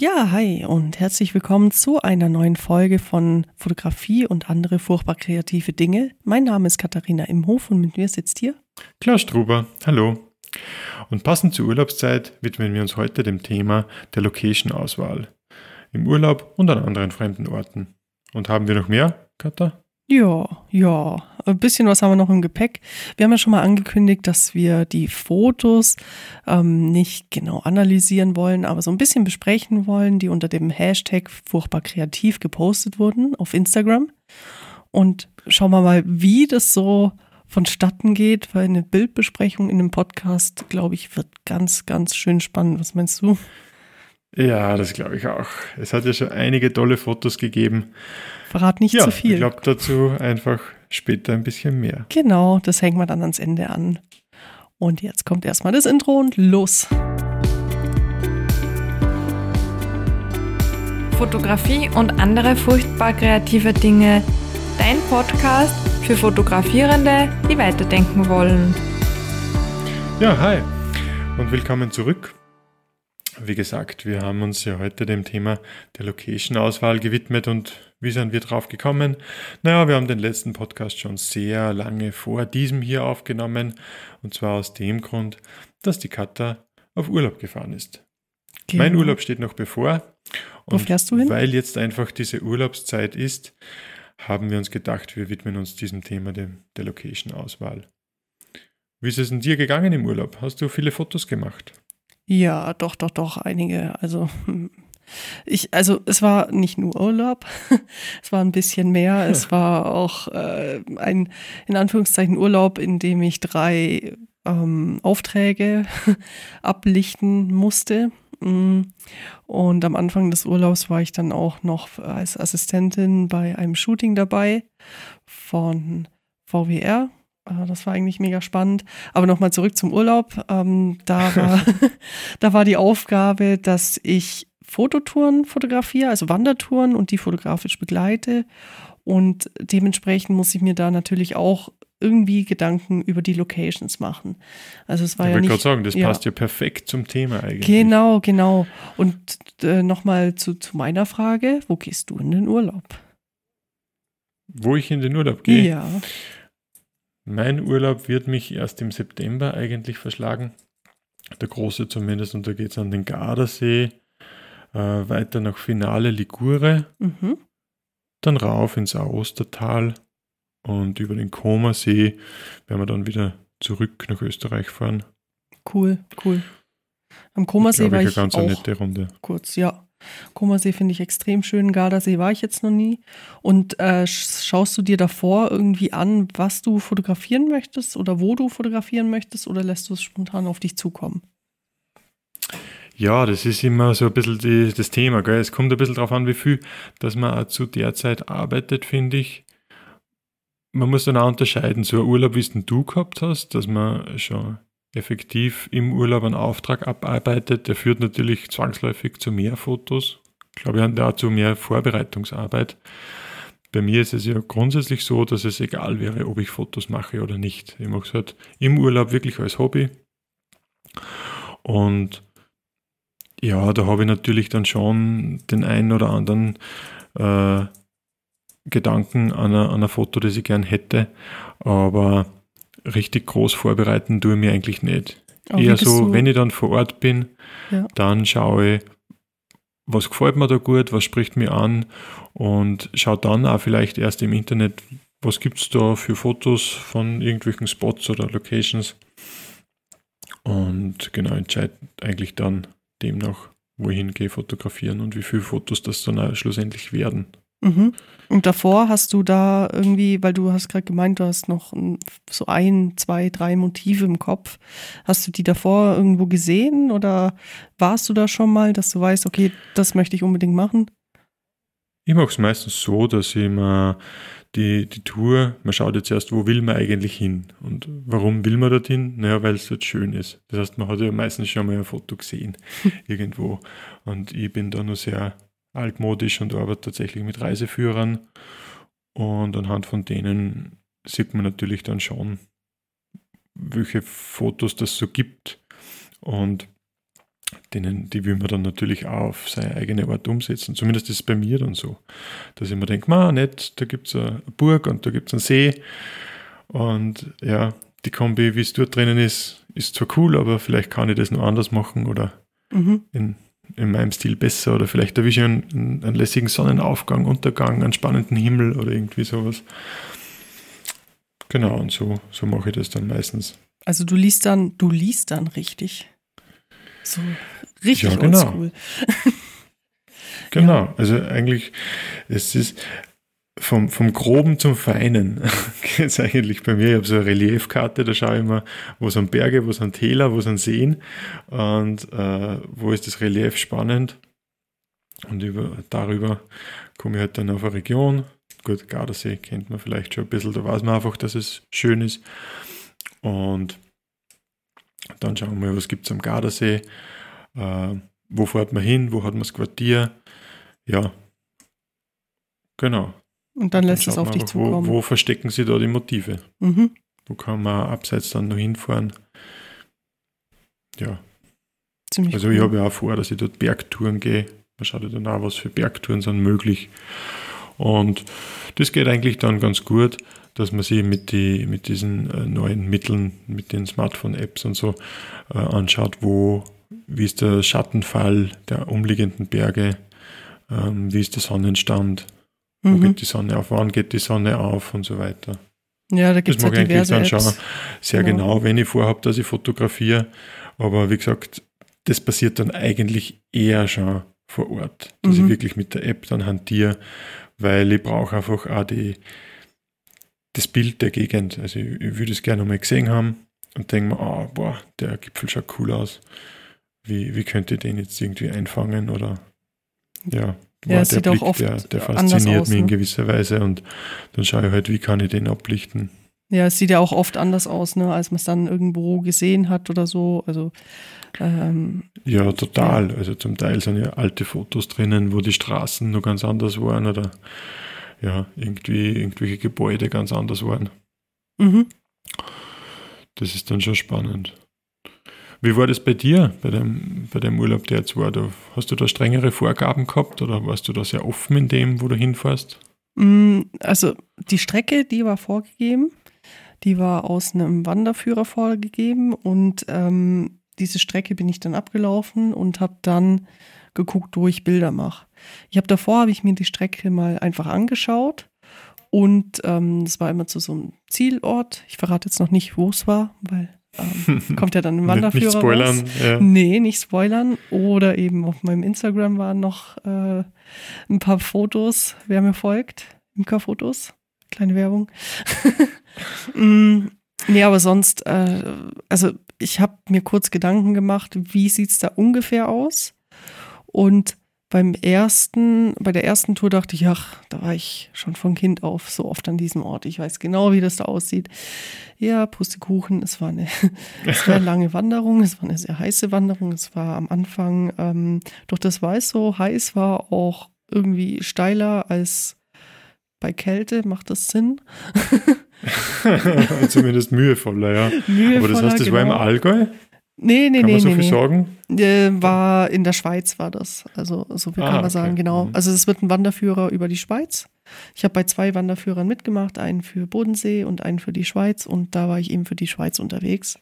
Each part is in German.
Ja, hi und herzlich willkommen zu einer neuen Folge von Fotografie und andere furchtbar kreative Dinge. Mein Name ist Katharina Imhof und mit mir sitzt hier Klaus Struber. Hallo. Und passend zur Urlaubszeit widmen wir uns heute dem Thema der Location-Auswahl. Im Urlaub und an anderen fremden Orten. Und haben wir noch mehr, Katha? Ja, ja, ein bisschen was haben wir noch im Gepäck. Wir haben ja schon mal angekündigt, dass wir die Fotos ähm, nicht genau analysieren wollen, aber so ein bisschen besprechen wollen, die unter dem Hashtag furchtbar kreativ gepostet wurden auf Instagram. Und schauen wir mal, wie das so vonstatten geht, weil eine Bildbesprechung in einem Podcast, glaube ich, wird ganz, ganz schön spannend. Was meinst du? Ja, das glaube ich auch. Es hat ja schon einige tolle Fotos gegeben. Verrat nicht ja, zu viel. Ich glaube dazu einfach später ein bisschen mehr. Genau, das hängen wir dann ans Ende an. Und jetzt kommt erstmal das Intro und los. Fotografie und andere furchtbar kreative Dinge. Dein Podcast für Fotografierende, die weiterdenken wollen. Ja, hi und willkommen zurück. Wie gesagt, wir haben uns ja heute dem Thema der Location-Auswahl gewidmet und wie sind wir drauf gekommen? Naja, wir haben den letzten Podcast schon sehr lange vor diesem hier aufgenommen und zwar aus dem Grund, dass die Katha auf Urlaub gefahren ist. Genau. Mein Urlaub steht noch bevor. Und Wo fährst du hin? Weil jetzt einfach diese Urlaubszeit ist, haben wir uns gedacht, wir widmen uns diesem Thema dem, der Location-Auswahl. Wie ist es denn dir gegangen im Urlaub? Hast du viele Fotos gemacht? Ja, doch, doch, doch, einige. Also ich, also es war nicht nur Urlaub, es war ein bisschen mehr. Es war auch äh, ein in Anführungszeichen Urlaub, in dem ich drei ähm, Aufträge ablichten musste. Mm. Und am Anfang des Urlaubs war ich dann auch noch als Assistentin bei einem Shooting dabei von VWR, das war eigentlich mega spannend. Aber nochmal zurück zum Urlaub. Ähm, da, war, da war die Aufgabe, dass ich Fototouren fotografiere, also Wandertouren und die fotografisch begleite. Und dementsprechend muss ich mir da natürlich auch irgendwie Gedanken über die Locations machen. Also es war ich ja nicht. Ich sagen, das ja. passt ja perfekt zum Thema eigentlich. Genau, genau. Und äh, nochmal zu, zu meiner Frage: Wo gehst du in den Urlaub? Wo ich in den Urlaub gehe? Ja. Mein Urlaub wird mich erst im September eigentlich verschlagen. Der große zumindest, und da geht es an den Gardasee, äh, weiter nach Finale Ligure, mhm. dann rauf ins Aostertal und über den Comersee werden wir dann wieder zurück nach Österreich fahren. Cool, cool. Am Comersee war ich, ich eine ganz auch nette Runde. Kurz, ja. Kummersee finde ich extrem schön. Gardasee war ich jetzt noch nie. Und äh, schaust du dir davor irgendwie an, was du fotografieren möchtest oder wo du fotografieren möchtest oder lässt du es spontan auf dich zukommen? Ja, das ist immer so ein bisschen die, das Thema. Gell? Es kommt ein bisschen darauf an, wie viel, dass man auch zu der Zeit arbeitet, finde ich. Man muss dann auch unterscheiden, so ein Urlaub, wie es denn du gehabt hast, dass man schon effektiv im Urlaub einen Auftrag abarbeitet, der führt natürlich zwangsläufig zu mehr Fotos. Ich glaube, wir haben da zu mehr Vorbereitungsarbeit. Bei mir ist es ja grundsätzlich so, dass es egal wäre, ob ich Fotos mache oder nicht. Ich mache es halt im Urlaub wirklich als Hobby. Und ja, da habe ich natürlich dann schon den einen oder anderen äh, Gedanken an ein Foto, das ich gern hätte. Aber richtig groß vorbereiten tue ich mir eigentlich nicht. Aber Eher so, wenn ich dann vor Ort bin, ja. dann schaue ich, was gefällt mir da gut, was spricht mir an und schaue dann auch vielleicht erst im Internet, was gibt es da für Fotos von irgendwelchen Spots oder Locations und genau entscheide eigentlich dann demnach, wohin gehe fotografieren und wie viele Fotos das dann auch schlussendlich werden. Mhm. Und davor hast du da irgendwie, weil du hast gerade gemeint, du hast noch so ein, zwei, drei Motive im Kopf. Hast du die davor irgendwo gesehen oder warst du da schon mal, dass du weißt, okay, das möchte ich unbedingt machen? Ich mache es meistens so, dass ich mir die, die Tour, man schaut jetzt erst, wo will man eigentlich hin und warum will man dorthin? Naja, weil es dort schön ist. Das heißt, man hat ja meistens schon mal ein Foto gesehen irgendwo und ich bin da nur sehr altmodisch und arbeite tatsächlich mit Reiseführern. Und anhand von denen sieht man natürlich dann schon, welche Fotos das so gibt. Und denen, die will man dann natürlich auch auf seine eigene Art umsetzen. Zumindest ist es bei mir dann so, dass ich mir denke, ma, nett, da gibt es eine Burg und da gibt es einen See. Und ja, die Kombi, wie es dort drinnen ist, ist zwar cool, aber vielleicht kann ich das noch anders machen oder mhm. in, in meinem Stil besser oder vielleicht erwische ich einen, einen lässigen Sonnenaufgang, Untergang, einen spannenden Himmel oder irgendwie sowas. Genau, und so, so mache ich das dann meistens. Also du liest dann, du liest dann richtig. So richtig ja, genau. oldschool. genau, ja. also eigentlich, es ist vom, vom Groben zum Feinen geht es eigentlich bei mir. Ich habe so eine Reliefkarte, da schaue ich immer, wo sind Berge, wo sind Täler, wo sind Seen und äh, wo ist das Relief spannend. Und über, darüber komme ich halt dann auf eine Region. Gut, Gardasee kennt man vielleicht schon ein bisschen, da weiß man einfach, dass es schön ist. Und dann schauen wir, was gibt es am Gardasee, äh, wo fährt man hin, wo hat man das Quartier. Ja, genau. Und dann lässt dann es auf dich zukommen. Wo, wo, verstecken sie da die Motive? Mhm. Wo kann man abseits dann noch hinfahren? Ja. Ziemlich also cool. ich habe ja auch vor, dass ich dort Bergtouren gehe. Man schaut ja dann auch, was für Bergtouren sind möglich. Und das geht eigentlich dann ganz gut dass man sich mit, die, mit diesen äh, neuen Mitteln, mit den Smartphone-Apps und so äh, anschaut, wo, wie ist der Schattenfall der umliegenden Berge, ähm, wie ist der Sonnenstand, mhm. wo geht die Sonne auf, wann geht die Sonne auf und so weiter. Ja, da gibt es halt eigentlich dann schon sehr genau. genau, wenn ich vorhabe, dass ich fotografiere. Aber wie gesagt, das passiert dann eigentlich eher schon vor Ort, dass mhm. ich wirklich mit der App dann hantiere, weil ich brauche einfach auch die, das Bild der Gegend. Also ich, ich würde es gerne mal gesehen haben und denke mir, oh, boah, der Gipfel schaut cool aus. Wie, wie könnte ich den jetzt irgendwie einfangen oder ja, ja der Blick, der, der fasziniert aus, mich in ne? gewisser Weise und dann schaue ich halt, wie kann ich den ablichten. Ja, es sieht ja auch oft anders aus, ne, als man es dann irgendwo gesehen hat oder so. Also ähm, ja, total. Ja. Also zum Teil sind ja alte Fotos drinnen, wo die Straßen noch ganz anders waren oder ja, irgendwie irgendwelche Gebäude ganz anders waren. Mhm. Das ist dann schon spannend. Wie war das bei dir, bei dem, bei dem Urlaub, der jetzt war? Da, hast du da strengere Vorgaben gehabt oder warst du da sehr offen in dem, wo du hinfährst? Mm, also die Strecke, die war vorgegeben. Die war aus einem Wanderführer vorgegeben und ähm, diese Strecke bin ich dann abgelaufen und habe dann geguckt, wo ich Bilder mache. Ich habe davor, habe ich mir die Strecke mal einfach angeschaut und ähm, es war immer zu so einem Zielort. Ich verrate jetzt noch nicht, wo es war, weil ähm, kommt ja dann im Wanderführer Nicht spoilern. Ja. Nee, nicht spoilern. Oder eben auf meinem Instagram waren noch äh, ein paar Fotos, wer mir folgt, Imker-Fotos. Kleine Werbung. mm, nee, aber sonst, äh, also ich habe mir kurz Gedanken gemacht, wie sieht es da ungefähr aus? Und beim ersten, bei der ersten Tour dachte ich, ach, da war ich schon von Kind auf so oft an diesem Ort. Ich weiß genau, wie das da aussieht. Ja, Pustekuchen, es war eine, es war eine lange Wanderung, es war eine sehr heiße Wanderung. Es war am Anfang, ähm, doch das war es so heiß, war auch irgendwie steiler als bei Kälte. Macht das Sinn? Zumindest mühevoller, ja. Mühevoller, Aber das heißt, das genau. war im genau. Allgäu? Nee, nee, kann nee. Man so nee, viel nee. sagen? Äh, war in der Schweiz war das. Also so viel ah, kann man sagen, genau. Mhm. Also es wird ein Wanderführer über die Schweiz. Ich habe bei zwei Wanderführern mitgemacht, einen für Bodensee und einen für die Schweiz und da war ich eben für die Schweiz unterwegs.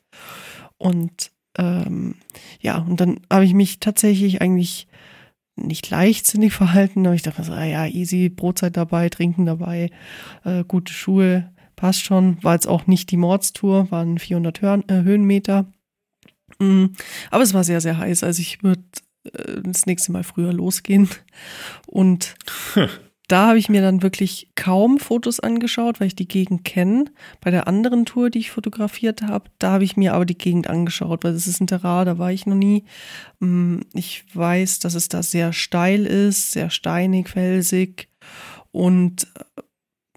Und ähm, ja, und dann habe ich mich tatsächlich eigentlich nicht leichtsinnig verhalten, aber ich dachte so, ah ja, easy, Brotzeit dabei, Trinken dabei, äh, gute Schuhe, passt schon. War jetzt auch nicht die Mordstour, waren 400 Hör äh, Höhenmeter. Mm, aber es war sehr, sehr heiß. Also ich würde äh, das nächste Mal früher losgehen. Und da habe ich mir dann wirklich kaum Fotos angeschaut, weil ich die Gegend kenne. Bei der anderen Tour, die ich fotografiert habe, da habe ich mir aber die Gegend angeschaut, weil das ist ein Terrain, da war ich noch nie. Mm, ich weiß, dass es da sehr steil ist, sehr steinig, felsig. Und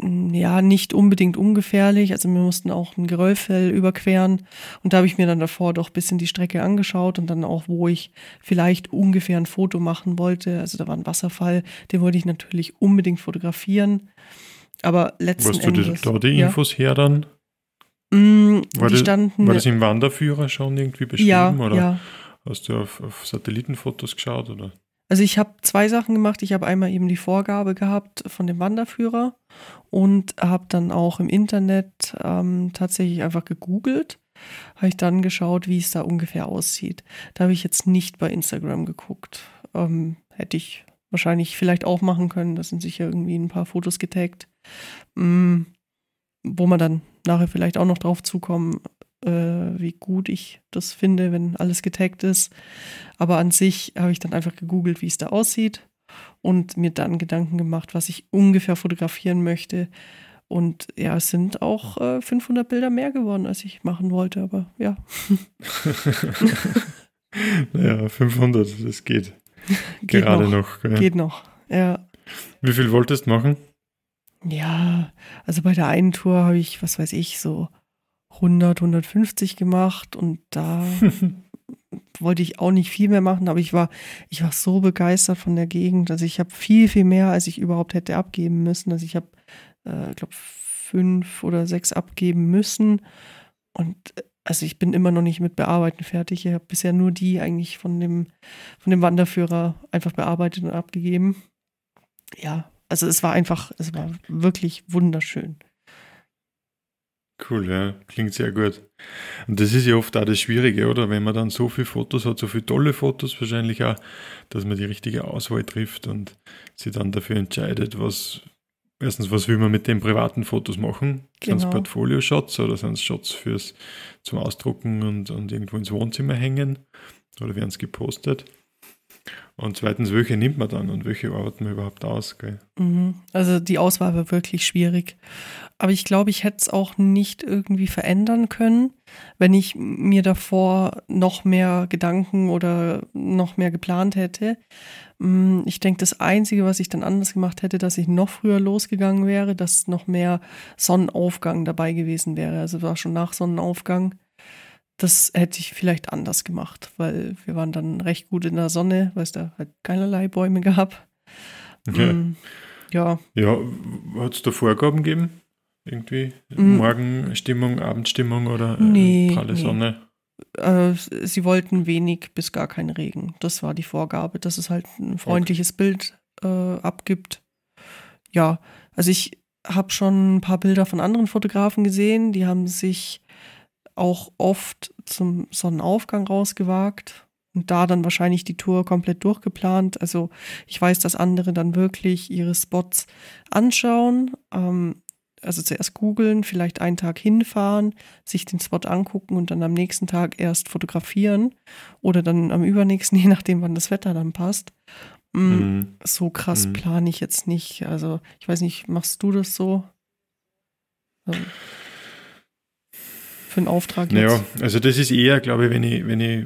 ja, nicht unbedingt ungefährlich. Also wir mussten auch ein Geröllfell überqueren. Und da habe ich mir dann davor doch ein bisschen die Strecke angeschaut und dann auch, wo ich vielleicht ungefähr ein Foto machen wollte. Also da war ein Wasserfall, den wollte ich natürlich unbedingt fotografieren. Aber letzten Weißt Endes... Hast du da die Infos ja. her dann? Mm, war, die das, standen, war das im Wanderführer schon irgendwie beschrieben? Ja, oder? ja. Hast du auf, auf Satellitenfotos geschaut oder? Also ich habe zwei Sachen gemacht. Ich habe einmal eben die Vorgabe gehabt von dem Wanderführer und habe dann auch im Internet ähm, tatsächlich einfach gegoogelt. Habe ich dann geschaut, wie es da ungefähr aussieht. Da habe ich jetzt nicht bei Instagram geguckt. Ähm, hätte ich wahrscheinlich vielleicht auch machen können. Da sind sicher irgendwie ein paar Fotos getaggt, ähm, wo man dann nachher vielleicht auch noch drauf zukommen, äh, wie gut ich das finde, wenn alles getaggt ist. Aber an sich habe ich dann einfach gegoogelt, wie es da aussieht und mir dann Gedanken gemacht, was ich ungefähr fotografieren möchte. Und ja, es sind auch äh, 500 Bilder mehr geworden, als ich machen wollte, aber ja. naja, 500, das geht. geht Gerade noch. noch? Geht noch, ja. Wie viel wolltest du machen? Ja, also bei der einen Tour habe ich, was weiß ich, so 100, 150 gemacht und da wollte ich auch nicht viel mehr machen, aber ich war, ich war so begeistert von der Gegend. Also ich habe viel, viel mehr, als ich überhaupt hätte abgeben müssen. Also ich habe, äh, glaube fünf oder sechs abgeben müssen und also ich bin immer noch nicht mit Bearbeiten fertig. Ich habe bisher nur die eigentlich von dem, von dem Wanderführer einfach bearbeitet und abgegeben. Ja, also es war einfach, es war wirklich wunderschön. Cool, ja, klingt sehr gut. Und das ist ja oft auch das Schwierige, oder? Wenn man dann so viele Fotos hat, so viele tolle Fotos wahrscheinlich auch, dass man die richtige Auswahl trifft und sich dann dafür entscheidet, was, erstens, was will man mit den privaten Fotos machen? Genau. Sind es Portfolio-Shots oder sind es Shots fürs, zum Ausdrucken und, und irgendwo ins Wohnzimmer hängen? Oder werden es gepostet? Und zweitens, welche nimmt man dann und welche arbeitet man überhaupt aus? Gell? Mhm. Also die Auswahl war wirklich schwierig. Aber ich glaube, ich hätte es auch nicht irgendwie verändern können, wenn ich mir davor noch mehr Gedanken oder noch mehr geplant hätte. Mm, ich denke, das Einzige, was ich dann anders gemacht hätte, dass ich noch früher losgegangen wäre, dass noch mehr Sonnenaufgang dabei gewesen wäre. Also war schon nach Sonnenaufgang das hätte ich vielleicht anders gemacht, weil wir waren dann recht gut in der Sonne, weil es da halt keinerlei Bäume gab. Okay. Mm, ja. Ja, hat es da Vorgaben gegeben? Irgendwie? Mm. Morgenstimmung, Abendstimmung oder äh, nee, pralle nee. Sonne? Äh, sie wollten wenig bis gar keinen Regen. Das war die Vorgabe, dass es halt ein freundliches okay. Bild äh, abgibt. Ja, also ich habe schon ein paar Bilder von anderen Fotografen gesehen, die haben sich auch oft zum Sonnenaufgang rausgewagt und da dann wahrscheinlich die Tour komplett durchgeplant. Also ich weiß, dass andere dann wirklich ihre Spots anschauen, ähm, also zuerst googeln, vielleicht einen Tag hinfahren, sich den Spot angucken und dann am nächsten Tag erst fotografieren oder dann am übernächsten, je nachdem, wann das Wetter dann passt. Mhm. Mhm. So krass mhm. plane ich jetzt nicht. Also ich weiß nicht, machst du das so? Also für einen Auftrag jetzt? Naja, also das ist eher, glaube ich, wenn ich, wenn ich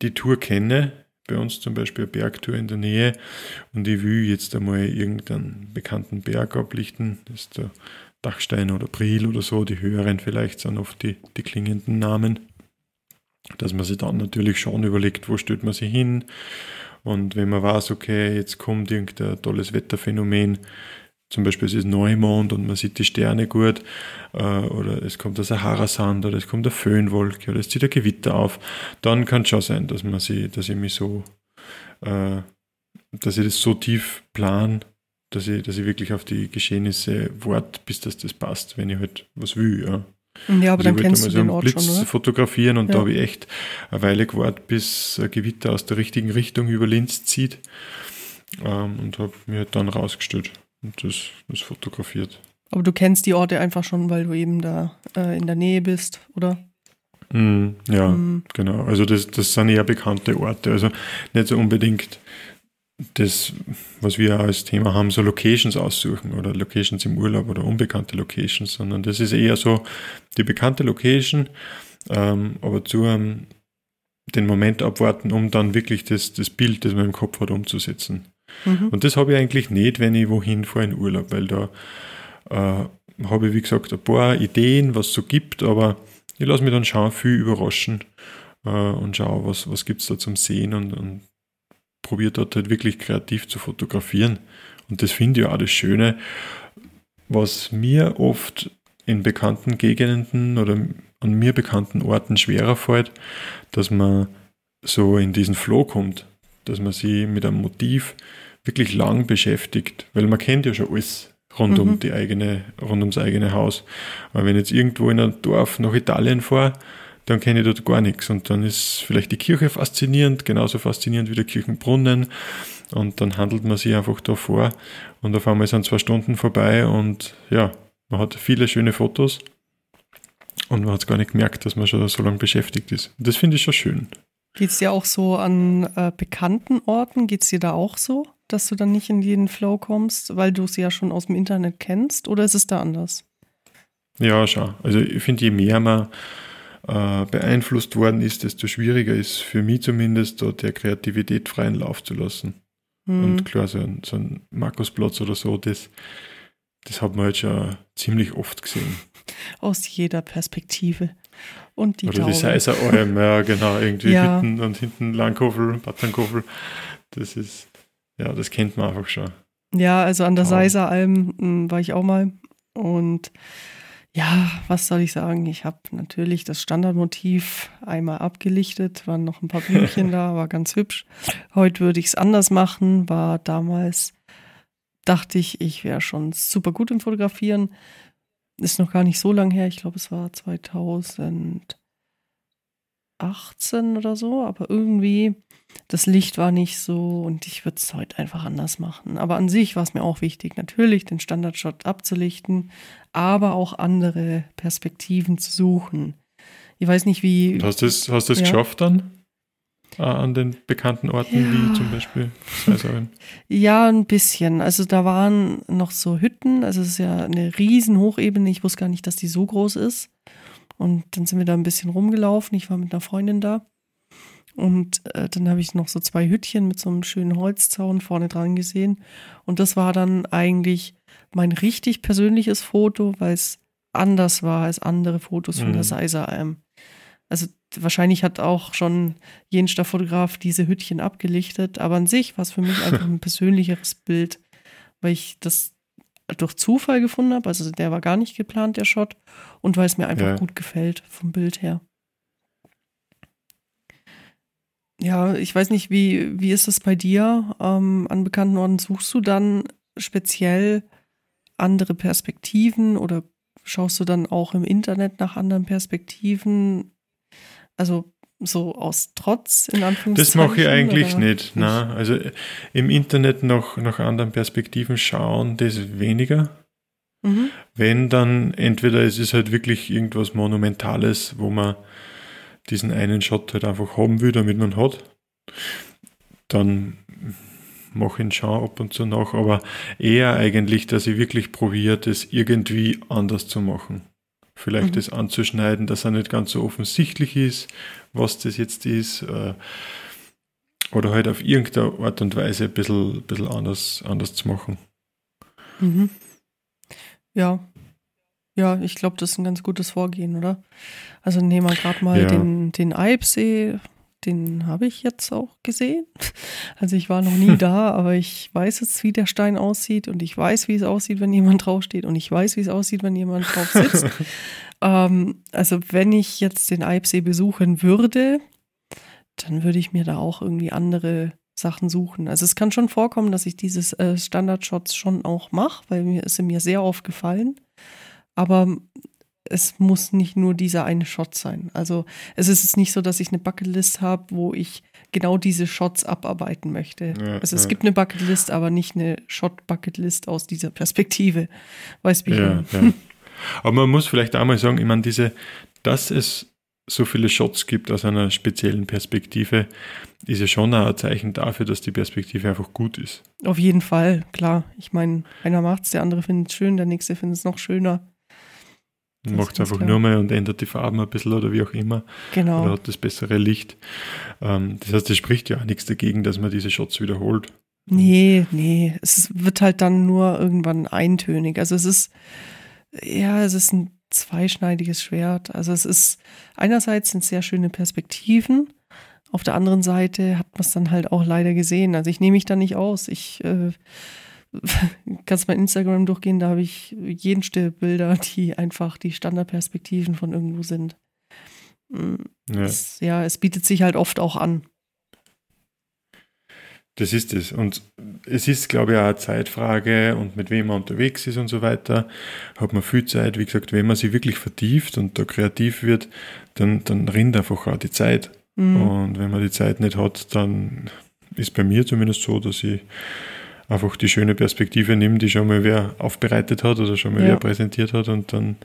die Tour kenne, bei uns zum Beispiel eine Bergtour in der Nähe und ich will jetzt einmal irgendeinen bekannten Berg ablichten, das ist der Dachstein oder Priel oder so, die höheren vielleicht sind oft die, die klingenden Namen, dass man sich dann natürlich schon überlegt, wo stellt man sich hin und wenn man weiß, okay, jetzt kommt irgendein tolles Wetterphänomen, zum Beispiel es ist Neumond und man sieht die Sterne gut, äh, oder es kommt der Sahara-Sand oder es kommt eine Föhnwolke oder es zieht ein Gewitter auf, dann kann es schon sein, dass man sie, dass ich mich so, äh, dass ich das so tief plan, dass ich, dass ich wirklich auf die Geschehnisse warte, bis das, das passt, wenn ich halt was will. Ja. Ja, aber also dann kennst du so den Ort Blitz schon, oder? fotografieren und ja. da habe ich echt eine Weile gewartet, bis ein Gewitter aus der richtigen Richtung über Linz zieht ähm, und habe mir halt dann rausgestellt und das, das fotografiert. Aber du kennst die Orte einfach schon, weil du eben da äh, in der Nähe bist, oder? Mm, ja, mm. genau. Also das, das sind eher bekannte Orte. Also nicht so unbedingt das, was wir als Thema haben, so Locations aussuchen oder Locations im Urlaub oder unbekannte Locations, sondern das ist eher so die bekannte Location, ähm, aber zu einem, den Moment abwarten, um dann wirklich das, das Bild, das man im Kopf hat, umzusetzen. Mhm. Und das habe ich eigentlich nicht, wenn ich wohin fahre in Urlaub, weil da äh, habe ich, wie gesagt, ein paar Ideen, was es so gibt, aber ich lasse mich dann schauen, viel überraschen äh, und schaue, was, was gibt es da zum Sehen und, und probiere dort halt wirklich kreativ zu fotografieren. Und das finde ich auch das Schöne, was mir oft in bekannten Gegenden oder an mir bekannten Orten schwerer fällt, dass man so in diesen Flow kommt, dass man sich mit einem Motiv wirklich lang beschäftigt, weil man kennt ja schon alles rund mhm. um die eigene, rund ums eigene Haus. Aber wenn ich jetzt irgendwo in ein Dorf nach Italien fahre, dann kenne ich dort gar nichts. Und dann ist vielleicht die Kirche faszinierend, genauso faszinierend wie der Kirchenbrunnen. Und dann handelt man sich einfach da vor. Und auf einmal sind zwei Stunden vorbei und ja, man hat viele schöne Fotos. Und man hat gar nicht gemerkt, dass man schon so lange beschäftigt ist. Und das finde ich schon schön. Geht es dir auch so an äh, bekannten Orten? Geht es dir da auch so, dass du dann nicht in jeden Flow kommst, weil du es ja schon aus dem Internet kennst? Oder ist es da anders? Ja, schon. Also ich finde, je mehr man äh, beeinflusst worden ist, desto schwieriger ist für mich zumindest, da der Kreativität freien Lauf zu lassen. Mhm. Und klar, so ein, so ein Markusplatz oder so, das, das hat man halt schon ziemlich oft gesehen. Aus jeder Perspektive. Und die Oder Taube. die Seiser Alm, ja genau, irgendwie ja. Hütten und hinten Langkofel, Batternkofel. Das ist, ja, das kennt man einfach schon. Ja, also an der Seiser Alm hm, war ich auch mal. Und ja, was soll ich sagen? Ich habe natürlich das Standardmotiv einmal abgelichtet, waren noch ein paar Blümchen da, war ganz hübsch. Heute würde ich es anders machen, war damals, dachte ich, ich wäre schon super gut im Fotografieren. Ist noch gar nicht so lang her, ich glaube, es war 2018 oder so, aber irgendwie das Licht war nicht so und ich würde es heute einfach anders machen. Aber an sich war es mir auch wichtig, natürlich den Standardshot abzulichten, aber auch andere Perspektiven zu suchen. Ich weiß nicht, wie. Hast du es hast ja. geschafft dann? Äh, an den bekannten Orten ja. wie zum Beispiel Seiserin? Ja, ein bisschen. Also da waren noch so Hütten, also es ist ja eine riesen Hochebene. Ich wusste gar nicht, dass die so groß ist. Und dann sind wir da ein bisschen rumgelaufen. Ich war mit einer Freundin da. Und äh, dann habe ich noch so zwei Hüttchen mit so einem schönen Holzzaun vorne dran gesehen. Und das war dann eigentlich mein richtig persönliches Foto, weil es anders war als andere Fotos von mhm. der Seiser Alm. Also wahrscheinlich hat auch schon jener Fotograf diese Hüttchen abgelichtet, aber an sich war es für mich einfach ein persönlicheres Bild, weil ich das durch Zufall gefunden habe. Also der war gar nicht geplant, der Shot, und weil es mir einfach ja. gut gefällt vom Bild her. Ja, ich weiß nicht, wie, wie ist es bei dir? Ähm, an bekannten Orten suchst du dann speziell andere Perspektiven oder schaust du dann auch im Internet nach anderen Perspektiven? Also so aus Trotz in Anführungszeichen? Das mache ich eigentlich nicht. nicht? Also im Internet nach, nach anderen Perspektiven schauen, das weniger. Mhm. Wenn dann entweder es ist halt wirklich irgendwas Monumentales, wo man diesen einen Shot halt einfach haben will, damit man hat, dann mache ich ihn schon ab und zu nach, aber eher eigentlich, dass ich wirklich probiere, das irgendwie anders zu machen. Vielleicht mhm. das anzuschneiden, dass er nicht ganz so offensichtlich ist, was das jetzt ist. Äh, oder halt auf irgendeine Art und Weise ein bisschen, bisschen anders, anders zu machen. Mhm. Ja, ja, ich glaube, das ist ein ganz gutes Vorgehen, oder? Also nehmen wir gerade mal ja. den, den Eibsee, den habe ich jetzt auch gesehen. Also ich war noch nie da, aber ich weiß jetzt, wie der Stein aussieht und ich weiß, wie es aussieht, wenn jemand draufsteht und ich weiß, wie es aussieht, wenn jemand drauf sitzt. ähm, also wenn ich jetzt den Eibsee besuchen würde, dann würde ich mir da auch irgendwie andere Sachen suchen. Also es kann schon vorkommen, dass ich dieses äh, Standardshots schon auch mache, weil mir ist mir sehr aufgefallen. Aber es muss nicht nur dieser eine Shot sein. Also es ist jetzt nicht so, dass ich eine Bucketlist habe, wo ich genau diese Shots abarbeiten möchte. Ja, also es ja. gibt eine Bucketlist, aber nicht eine Shot-Bucketlist aus dieser Perspektive. Weißt du, wie ja, ja. Aber man muss vielleicht einmal sagen, ich meine, diese, dass es so viele Shots gibt aus einer speziellen Perspektive, ist ja schon ein Zeichen dafür, dass die Perspektive einfach gut ist. Auf jeden Fall, klar. Ich meine, einer macht es, der andere findet es schön, der nächste findet es noch schöner. Macht es einfach klar. nur mal und ändert die Farben ein bisschen oder wie auch immer. Genau. Oder hat das bessere Licht. Ähm, das heißt, es spricht ja auch nichts dagegen, dass man diese Shots wiederholt. Nee, nee. Es wird halt dann nur irgendwann eintönig. Also es ist, ja, es ist ein zweischneidiges Schwert. Also es ist, einerseits sind sehr schöne Perspektiven. Auf der anderen Seite hat man es dann halt auch leider gesehen. Also ich nehme mich da nicht aus. Ich äh, kannst mein Instagram durchgehen, da habe ich jeden Bilder, die einfach die Standardperspektiven von irgendwo sind. Mm, ja. Es, ja, es bietet sich halt oft auch an. Das ist es. Und es ist, glaube ich, auch eine Zeitfrage und mit wem man unterwegs ist und so weiter. Hat man viel Zeit. Wie gesagt, wenn man sich wirklich vertieft und da kreativ wird, dann, dann rinnt einfach auch die Zeit. Mhm. Und wenn man die Zeit nicht hat, dann ist bei mir zumindest so, dass ich einfach die schöne Perspektive nehme, die schon mal wer aufbereitet hat oder schon mal ja. wer präsentiert hat und dann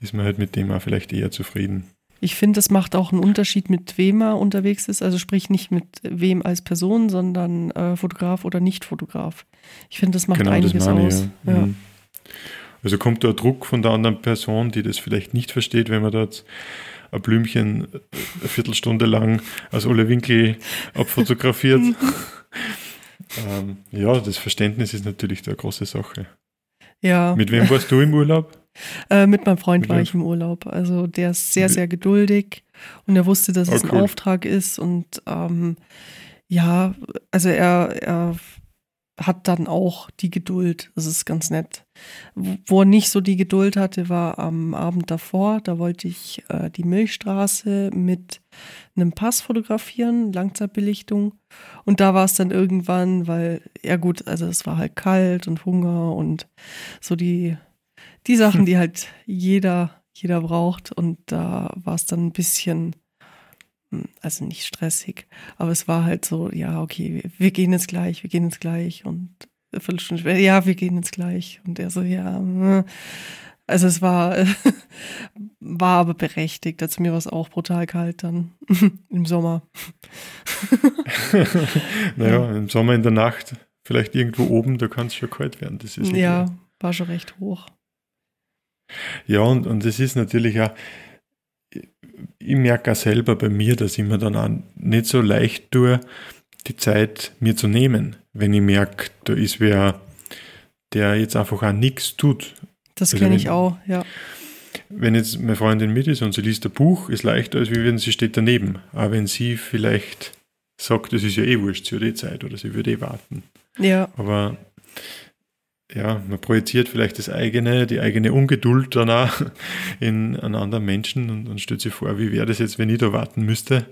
ist man halt mit dem auch vielleicht eher zufrieden. Ich finde, es macht auch einen Unterschied, mit wem er unterwegs ist. Also sprich nicht mit wem als Person, sondern äh, Fotograf oder Nicht-Fotograf. Ich finde, das macht genau, einiges das aus. Ich, ja. Ja. Mhm. Also kommt da Druck von der anderen Person, die das vielleicht nicht versteht, wenn man da jetzt ein Blümchen eine Viertelstunde lang aus alle Winkel abfotografiert. ähm, ja, das Verständnis ist natürlich eine große Sache. Ja. Mit wem warst du im Urlaub? Äh, mit meinem Freund mit war ich im Urlaub. Also der ist sehr, sehr geduldig und er wusste, dass oh, es ein cool. Auftrag ist. Und ähm, ja, also er, er hat dann auch die Geduld. Das ist ganz nett. Wo er nicht so die Geduld hatte, war am Abend davor. Da wollte ich äh, die Milchstraße mit einem Pass fotografieren, Langzeitbelichtung. Und da war es dann irgendwann, weil, ja gut, also es war halt kalt und Hunger und so die die Sachen, hm. die halt jeder, jeder braucht. Und da war es dann ein bisschen, hm, also nicht stressig, aber es war halt so, ja, okay, wir gehen jetzt gleich, wir gehen jetzt gleich. Und Viertelstunde später, ja, wir gehen jetzt gleich. Und er so, ja, hm. Also es war, war aber berechtigt. Also mir war es auch brutal kalt dann im Sommer. naja, im Sommer in der Nacht, vielleicht irgendwo oben, da kann es schon kalt werden. Das ist ja, war schon recht hoch. Ja, und, und es ist natürlich auch, ich merke auch selber bei mir, dass ich mir dann auch nicht so leicht tue, die Zeit mir zu nehmen, wenn ich merke, da ist wer, der jetzt einfach auch nichts tut. Das also kenne ich auch, ja. Wenn jetzt meine Freundin mit ist und sie liest ein Buch, ist leichter, als wenn sie steht daneben. Aber wenn sie vielleicht sagt, es ist ja eh wurscht, sie hat eh Zeit oder sie würde eh warten. Ja. Aber ja, man projiziert vielleicht das eigene, die eigene Ungeduld danach in einen anderen Menschen und, und stellt sich vor, wie wäre das jetzt, wenn ich da warten müsste?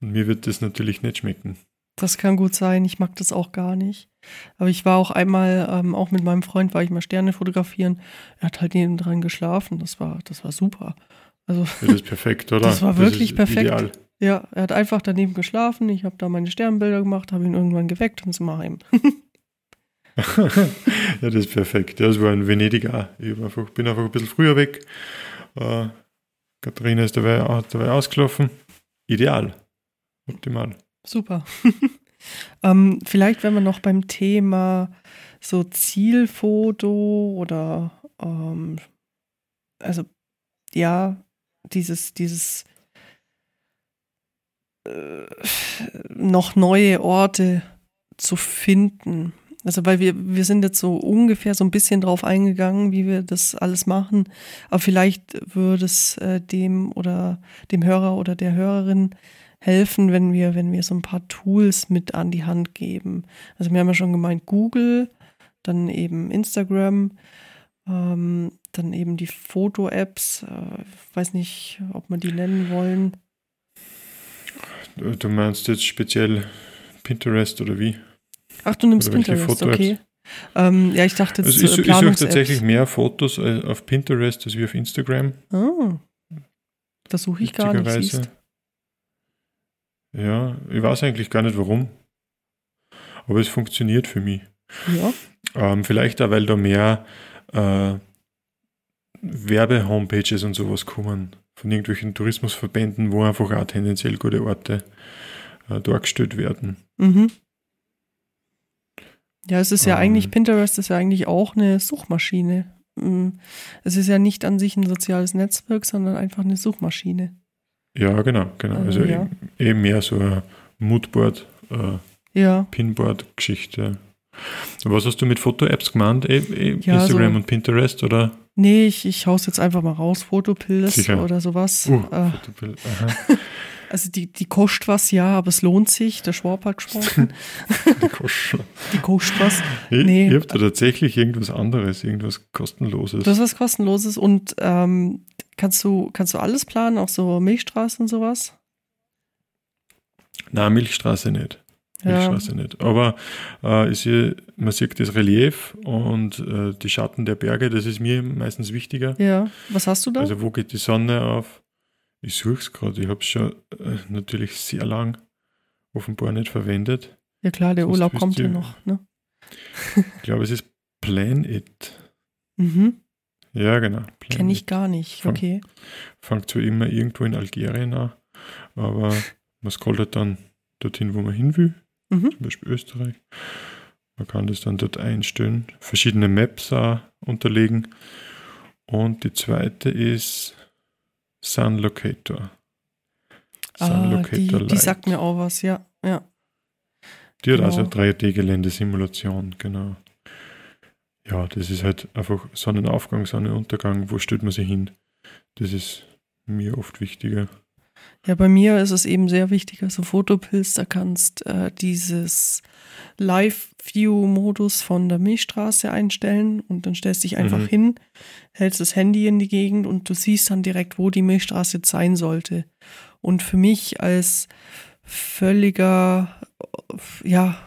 Und mir wird das natürlich nicht schmecken. Das kann gut sein, ich mag das auch gar nicht. Aber ich war auch einmal, ähm, auch mit meinem Freund, war ich mal Sterne fotografieren. Er hat halt neben dran geschlafen. Das war, das war super. Also, das ist perfekt, oder? Das war wirklich das perfekt. Ideal. Ja, er hat einfach daneben geschlafen. Ich habe da meine Sternbilder gemacht, habe ihn irgendwann geweckt und sind wir heim. ja, das ist perfekt. Das war in Venedig auch. Ich einfach, bin einfach ein bisschen früher weg. Äh, Katharina ist dabei, dabei ausgelaufen. Ideal. Optimal. Super. ähm, vielleicht, wenn wir noch beim Thema so Zielfoto oder ähm, also ja, dieses, dieses äh, noch neue Orte zu finden. Also weil wir, wir sind jetzt so ungefähr so ein bisschen drauf eingegangen, wie wir das alles machen. Aber vielleicht würde es äh, dem oder dem Hörer oder der Hörerin helfen, wenn wir, wenn wir so ein paar Tools mit an die Hand geben. Also wir haben ja schon gemeint, Google, dann eben Instagram, ähm, dann eben die Foto-Apps. Äh, weiß nicht, ob wir die nennen wollen. Du meinst jetzt speziell Pinterest oder wie? Ach, du nimmst Pinterest, okay. Ähm, ja, ich dachte, jetzt also ich, ich suche tatsächlich mehr Fotos äh, auf Pinterest als wie auf Instagram. Ah, das suche ich gar nicht, siehst. Ja, ich weiß eigentlich gar nicht warum. Aber es funktioniert für mich. Ja. Ähm, vielleicht auch, weil da mehr äh, Werbe-Homepages und sowas kommen von irgendwelchen Tourismusverbänden, wo einfach auch tendenziell gute Orte äh, dargestellt werden. Mhm. Ja, es ist ja ähm. eigentlich, Pinterest ist ja eigentlich auch eine Suchmaschine. Mm, es ist ja nicht an sich ein soziales Netzwerk, sondern einfach eine Suchmaschine. Ja, genau, genau. Also ja. eben eh mehr so ein Moodboard, äh, ja. Pinboard-Geschichte. Was hast du mit Foto-Apps gemeint? E e ja, Instagram so, und Pinterest oder? Nee, ich, ich hau's jetzt einfach mal raus, Fotopills oder sowas. Uh, äh, Fotopill, Also die, die kostet was, ja, aber es lohnt sich. Der Schwab hat gesprochen. die kostet Die kostet was. Ich, nee. Ich habe da tatsächlich irgendwas anderes, irgendwas kostenloses. Das ist was kostenloses und ähm, kannst, du, kannst du alles planen, auch so Milchstraße und sowas? Na, Milchstraße nicht. Ja. Milchstraße nicht. Aber äh, ist hier, man sieht das Relief und äh, die Schatten der Berge, das ist mir meistens wichtiger. Ja, was hast du da? Also wo geht die Sonne auf? Ich suche es gerade, ich habe es schon äh, natürlich sehr lang offenbar nicht verwendet. ja klar, der sonst Urlaub kommt ja noch. Ne? Ich glaube, es ist Plan It. Mhm. Ja, genau. Kenne ich gar nicht. Fang- Okay. Fängt zwar immer irgendwo in Algerien an, aber man scrollt dann dorthin, wo man hin will, Mhm. zum Beispiel Österreich. Man kann das dann dort einstellen, verschiedene Maps auch unterlegen. Und die zweite ist Sun Locator. Ah, die, die Lite. sagt mir auch was, ja. Ja. Die hat genau. also 3D-Geländesimulation, genau. Ja, das ist halt einfach Sonnenaufgang, Sonnenuntergang, wo stellt man sich hin? Das ist mir oft wichtiger. Ja, bei mir ist es eben sehr wichtig, also Fotopilz, da kannst äh, dieses Live-View-Modus von der Milchstraße einstellen und dann stellst dich einfach Mhm. hin, hältst das Handy in die Gegend und du siehst dann direkt, wo die Milchstraße jetzt sein sollte. Und für mich als völliger, ja,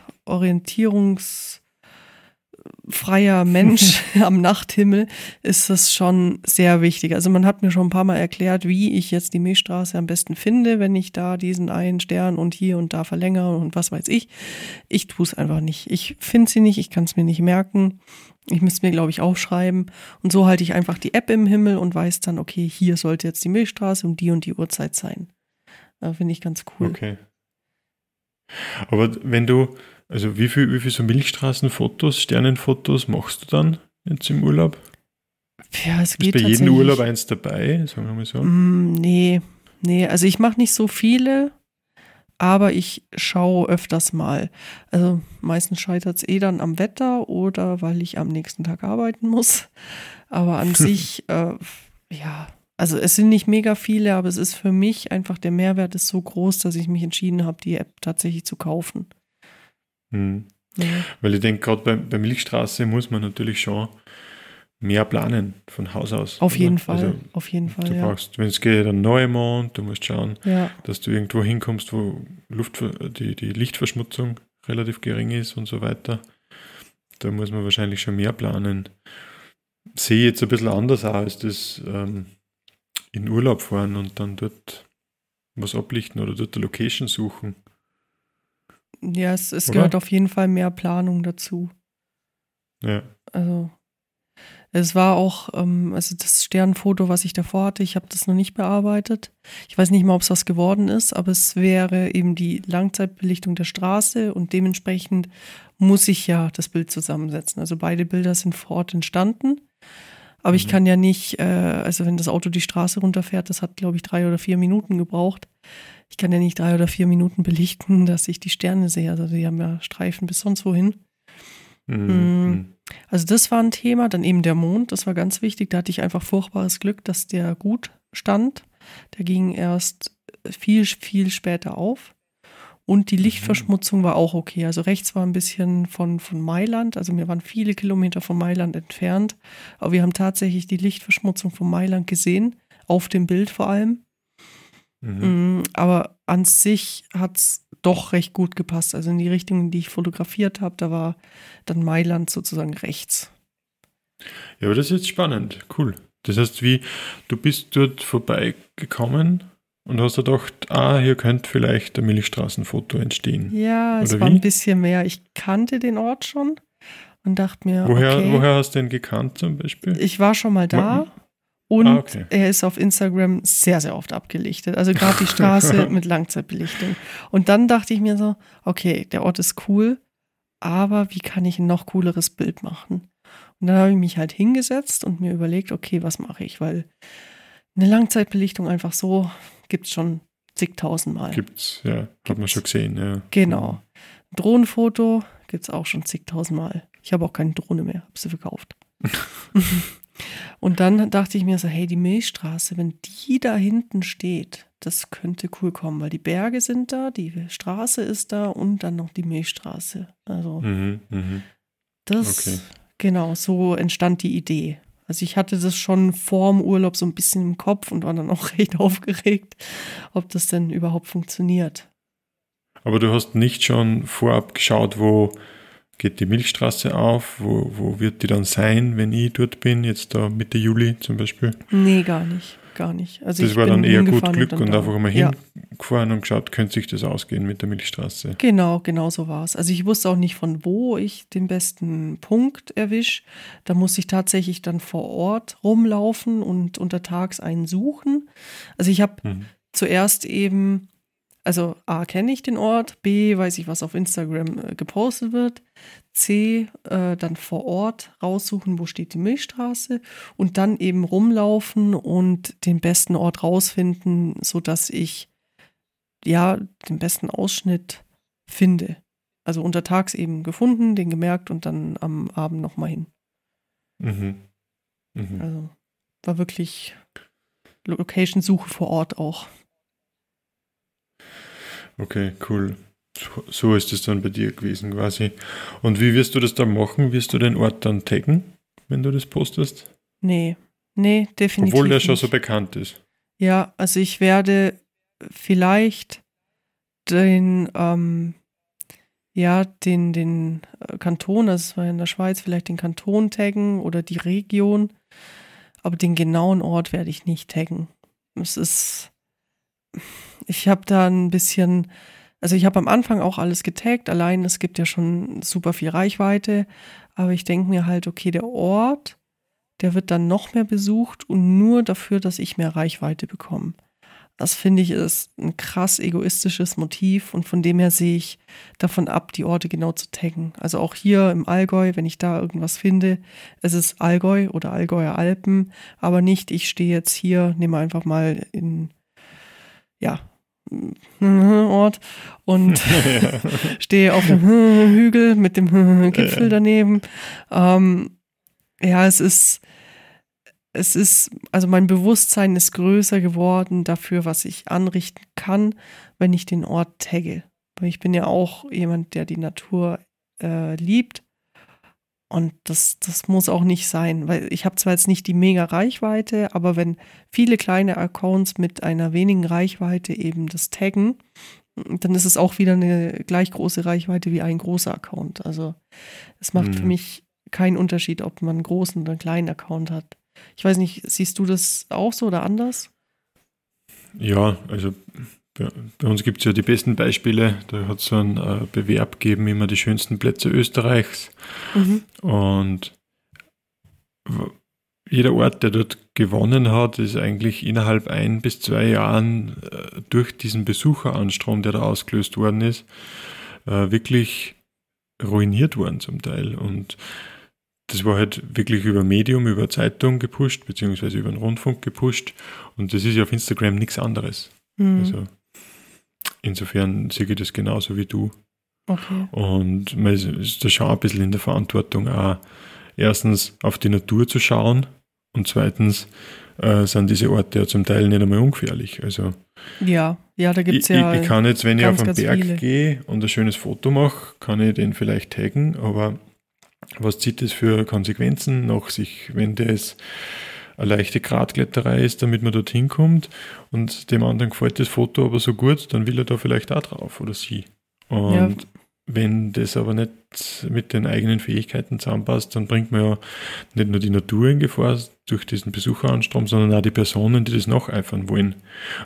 orientierungsfreier Mensch am Nachthimmel ist das schon sehr wichtig. Also man hat mir schon ein paar Mal erklärt, wie ich jetzt die Milchstraße am besten finde, wenn ich da diesen einen Stern und hier und da verlängere und was weiß ich. Ich tue es einfach nicht. Ich finde sie nicht, ich kann es mir nicht merken. Ich müsste mir, glaube ich, aufschreiben. Und so halte ich einfach die App im Himmel und weiß dann, okay, hier sollte jetzt die Milchstraße um die und die Uhrzeit sein. Finde ich ganz cool. Okay. Aber wenn du, also wie viel, wie viel so Milchstraßenfotos, Sternenfotos machst du dann jetzt im Urlaub? Ja, es Ist geht bei jedem. Urlaub eins dabei, sagen wir mal so? Mm, nee, nee, also ich mache nicht so viele, aber ich schaue öfters mal. Also meistens scheitert es eh dann am Wetter oder weil ich am nächsten Tag arbeiten muss. Aber an sich, äh, ja, also es sind nicht mega viele, aber es ist für mich einfach, der Mehrwert ist so groß, dass ich mich entschieden habe, die App tatsächlich zu kaufen. Hm. Ja, Weil ich denke, gerade bei, bei Milchstraße muss man natürlich schon mehr planen von Haus aus. auf oder? jeden Fall, Also, auf jeden Fall, du ja. brauchst, wenn es geht, einen Neumond, du musst schauen, ja. dass du irgendwo hinkommst, wo Luft, die, die Lichtverschmutzung relativ gering ist und so weiter. Da muss man wahrscheinlich schon mehr planen. Sehe jetzt ein bisschen anders aus, als das ähm, in Urlaub fahren und dann dort was ablichten oder dort eine Location suchen. Ja, es, es gehört auf jeden Fall mehr Planung dazu. Ja. Also es war auch, ähm, also das Sternfoto, was ich davor hatte, ich habe das noch nicht bearbeitet. Ich weiß nicht mal, ob es was geworden ist, aber es wäre eben die Langzeitbelichtung der Straße und dementsprechend muss ich ja das Bild zusammensetzen. Also beide Bilder sind vor Ort entstanden. Aber ich Mhm. kann ja nicht, äh, also wenn das Auto die Straße runterfährt, das hat, glaube ich, drei oder vier Minuten gebraucht. Ich kann ja nicht drei oder vier Minuten belichten, dass ich die Sterne sehe. Also die haben ja Streifen bis sonst wohin. Mhm. Also das war ein Thema. Dann eben der Mond, das war ganz wichtig. Da hatte ich einfach furchtbares Glück, dass der gut stand. Der ging erst viel, viel später auf. Und die Lichtverschmutzung war auch okay. Also rechts war ein bisschen von, von Mailand. Also wir waren viele Kilometer von Mailand entfernt. Aber wir haben tatsächlich die Lichtverschmutzung von Mailand gesehen. Auf dem Bild vor allem. Mhm. Mm, Aber an sich hat es doch recht gut gepasst. Also in die Richtung, in die ich fotografiert habe, da war dann Mailand sozusagen rechts. Ja, aber das ist jetzt spannend. Cool. Das heißt, wie du bist dort vorbeigekommen und hast dir gedacht, ah, hier könnte vielleicht ein Milchstraßenfoto entstehen. Ja, es Oder war wie? ein bisschen mehr. Ich kannte den Ort schon und dachte mir, Woher, okay, woher hast du den gekannt zum Beispiel? ich war schon mal da. Und Ah, okay. er ist auf Instagram sehr, sehr oft abgelichtet. Also gerade die Straße mit Langzeitbelichtung. Und dann dachte ich mir so, okay, der Ort ist cool, aber wie kann ich ein noch cooleres Bild machen? Und dann habe ich mich halt hingesetzt und mir überlegt, okay, was mache ich? Weil eine Langzeitbelichtung einfach so gibt es schon zigtausendmal. Gibt's, ja, hat man Gibt's. schon gesehen, ja. Genau. Drohnenfoto gibt es auch schon zigtausendmal. Ich habe auch keine Drohne mehr, habe sie verkauft. Und dann dachte ich mir so, hey, die Milchstraße, wenn die da hinten steht, das könnte cool kommen, weil die Berge sind da, die Straße ist da und dann noch die Milchstraße. Also Mhm, mhm. das, Okay. genau, so entstand die Idee. Also ich hatte das schon vorm Urlaub so ein bisschen im Kopf und war dann auch recht aufgeregt, ob das denn überhaupt funktioniert. Aber du hast nicht schon vorab geschaut, wo geht die Milchstraße auf, wo, wo wird die dann sein, wenn ich dort bin, jetzt da Mitte Juli zum Beispiel? Nee, gar nicht gar nicht. Also das war dann eher gut Glück und, und einfach mal ja. hingefahren und geschaut, könnte sich das ausgehen mit der Milchstraße. Genau, genau so war es. Also ich wusste auch nicht, von wo ich den besten Punkt erwische. Da musste ich tatsächlich dann vor Ort rumlaufen und untertags einen suchen. Also ich habe mhm. zuerst eben also A, kenne ich den Ort, B, weiß ich, was auf Instagram äh, gepostet wird, C, äh, dann vor Ort raussuchen, wo steht die Milchstraße und dann eben rumlaufen und den besten Ort rausfinden, sodass ich ja den besten Ausschnitt finde. Also untertags eben gefunden, den gemerkt und dann am Abend nochmal hin. Mhm. Mhm. Also war wirklich Location-Suche vor Ort auch. Okay, cool. So ist es dann bei dir gewesen quasi. Und wie wirst du das dann machen? Wirst du den Ort dann taggen, wenn du das postest? Nee, nee, definitiv. Obwohl der schon so bekannt ist. Ja, also ich werde vielleicht den, ähm, ja, den, den äh, Kanton, das war in der Schweiz, vielleicht den Kanton taggen oder die Region, aber den genauen Ort werde ich nicht taggen. Es ist, ich habe da ein bisschen, also ich habe am Anfang auch alles getaggt, allein es gibt ja schon super viel Reichweite, aber ich denke mir halt, okay, der Ort, der wird dann noch mehr besucht und nur dafür, dass ich mehr Reichweite bekomme. Das finde ich ist ein krass egoistisches Motiv und von dem her sehe ich davon ab, die Orte genau zu taggen. Also auch hier im Allgäu, wenn ich da irgendwas finde, es ist Allgäu oder Allgäuer Alpen, aber nicht, ich stehe jetzt hier, nehme einfach mal in, ja, Ort und stehe auf einem Hügel mit dem Gipfel daneben. Ähm, ja, es ist, es ist, also mein Bewusstsein ist größer geworden dafür, was ich anrichten kann, wenn ich den Ort tagge. Ich bin ja auch jemand, der die Natur äh, liebt und das, das muss auch nicht sein, weil ich habe zwar jetzt nicht die mega Reichweite, aber wenn viele kleine Accounts mit einer wenigen Reichweite eben das taggen, dann ist es auch wieder eine gleich große Reichweite wie ein großer Account. Also es macht mhm. für mich keinen Unterschied, ob man einen großen oder einen kleinen Account hat. Ich weiß nicht, siehst du das auch so oder anders? Ja, also bei, uns gibt es ja die besten Beispiele. Da hat es so einen äh, Bewerb gegeben, immer die schönsten Plätze Österreichs. Mhm. Und jeder Ort, der dort gewonnen hat, ist eigentlich innerhalb ein bis zwei Jahren äh, durch diesen Besucheranstrom, der da ausgelöst worden ist, äh, wirklich ruiniert worden zum Teil. Und das war halt wirklich über Medium, über Zeitung gepusht, beziehungsweise über den Rundfunk gepusht. Und das ist ja auf Instagram nichts anderes. Mhm. Also Insofern sehe ich das genauso wie du. Okay. Und man ist da schon ein bisschen in der Verantwortung, auch erstens auf die Natur zu schauen und zweitens äh, sind diese Orte ja zum Teil nicht einmal ungefährlich. Also, ja, ja, da gibt es ja. Ich, ich, kann jetzt, wenn ganz, ich auf den Berg viele. gehe und ein schönes Foto mache, kann ich den vielleicht taggen, aber was zieht das für Konsequenzen nach sich, wenn das eine leichte Gradkletterei ist, damit man dorthin kommt und dem anderen gefällt das Foto aber so gut, dann will er da vielleicht auch drauf oder sie. Und ja. wenn das aber nicht mit den eigenen Fähigkeiten zusammenpasst, dann bringt man ja nicht nur die Natur in Gefahr durch diesen Besucheranstrom, sondern auch die Personen, die das nacheifern wollen.